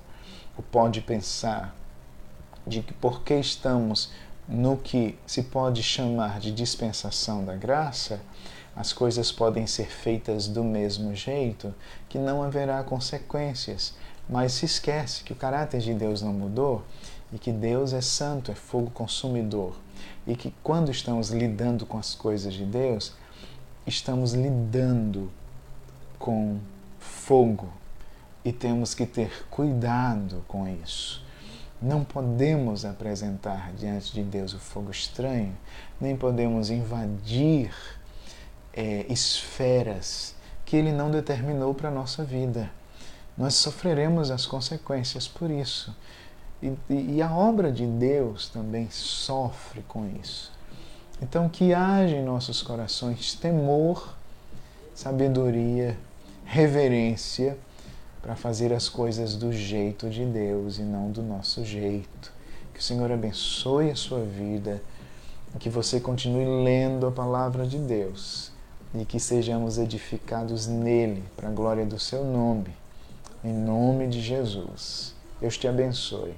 ou pode pensar, de que porque estamos no que se pode chamar de dispensação da graça, as coisas podem ser feitas do mesmo jeito, que não haverá consequências. Mas se esquece que o caráter de Deus não mudou e que Deus é santo, é fogo consumidor e que quando estamos lidando com as coisas de Deus, estamos lidando com fogo e temos que ter cuidado com isso. Não podemos apresentar diante de Deus o fogo estranho, nem podemos invadir é, esferas que Ele não determinou para a nossa vida. Nós sofreremos as consequências por isso. E, e, a obra de Deus também sofre com isso. Então, que haja em nossos corações temor, sabedoria, reverência para fazer as coisas do jeito de Deus e não do nosso jeito. Que o Senhor abençoe a sua vida e que você continue lendo a palavra de Deus e que sejamos edificados nele para a glória do seu nome. Em nome de Jesus. Deus te abençoe.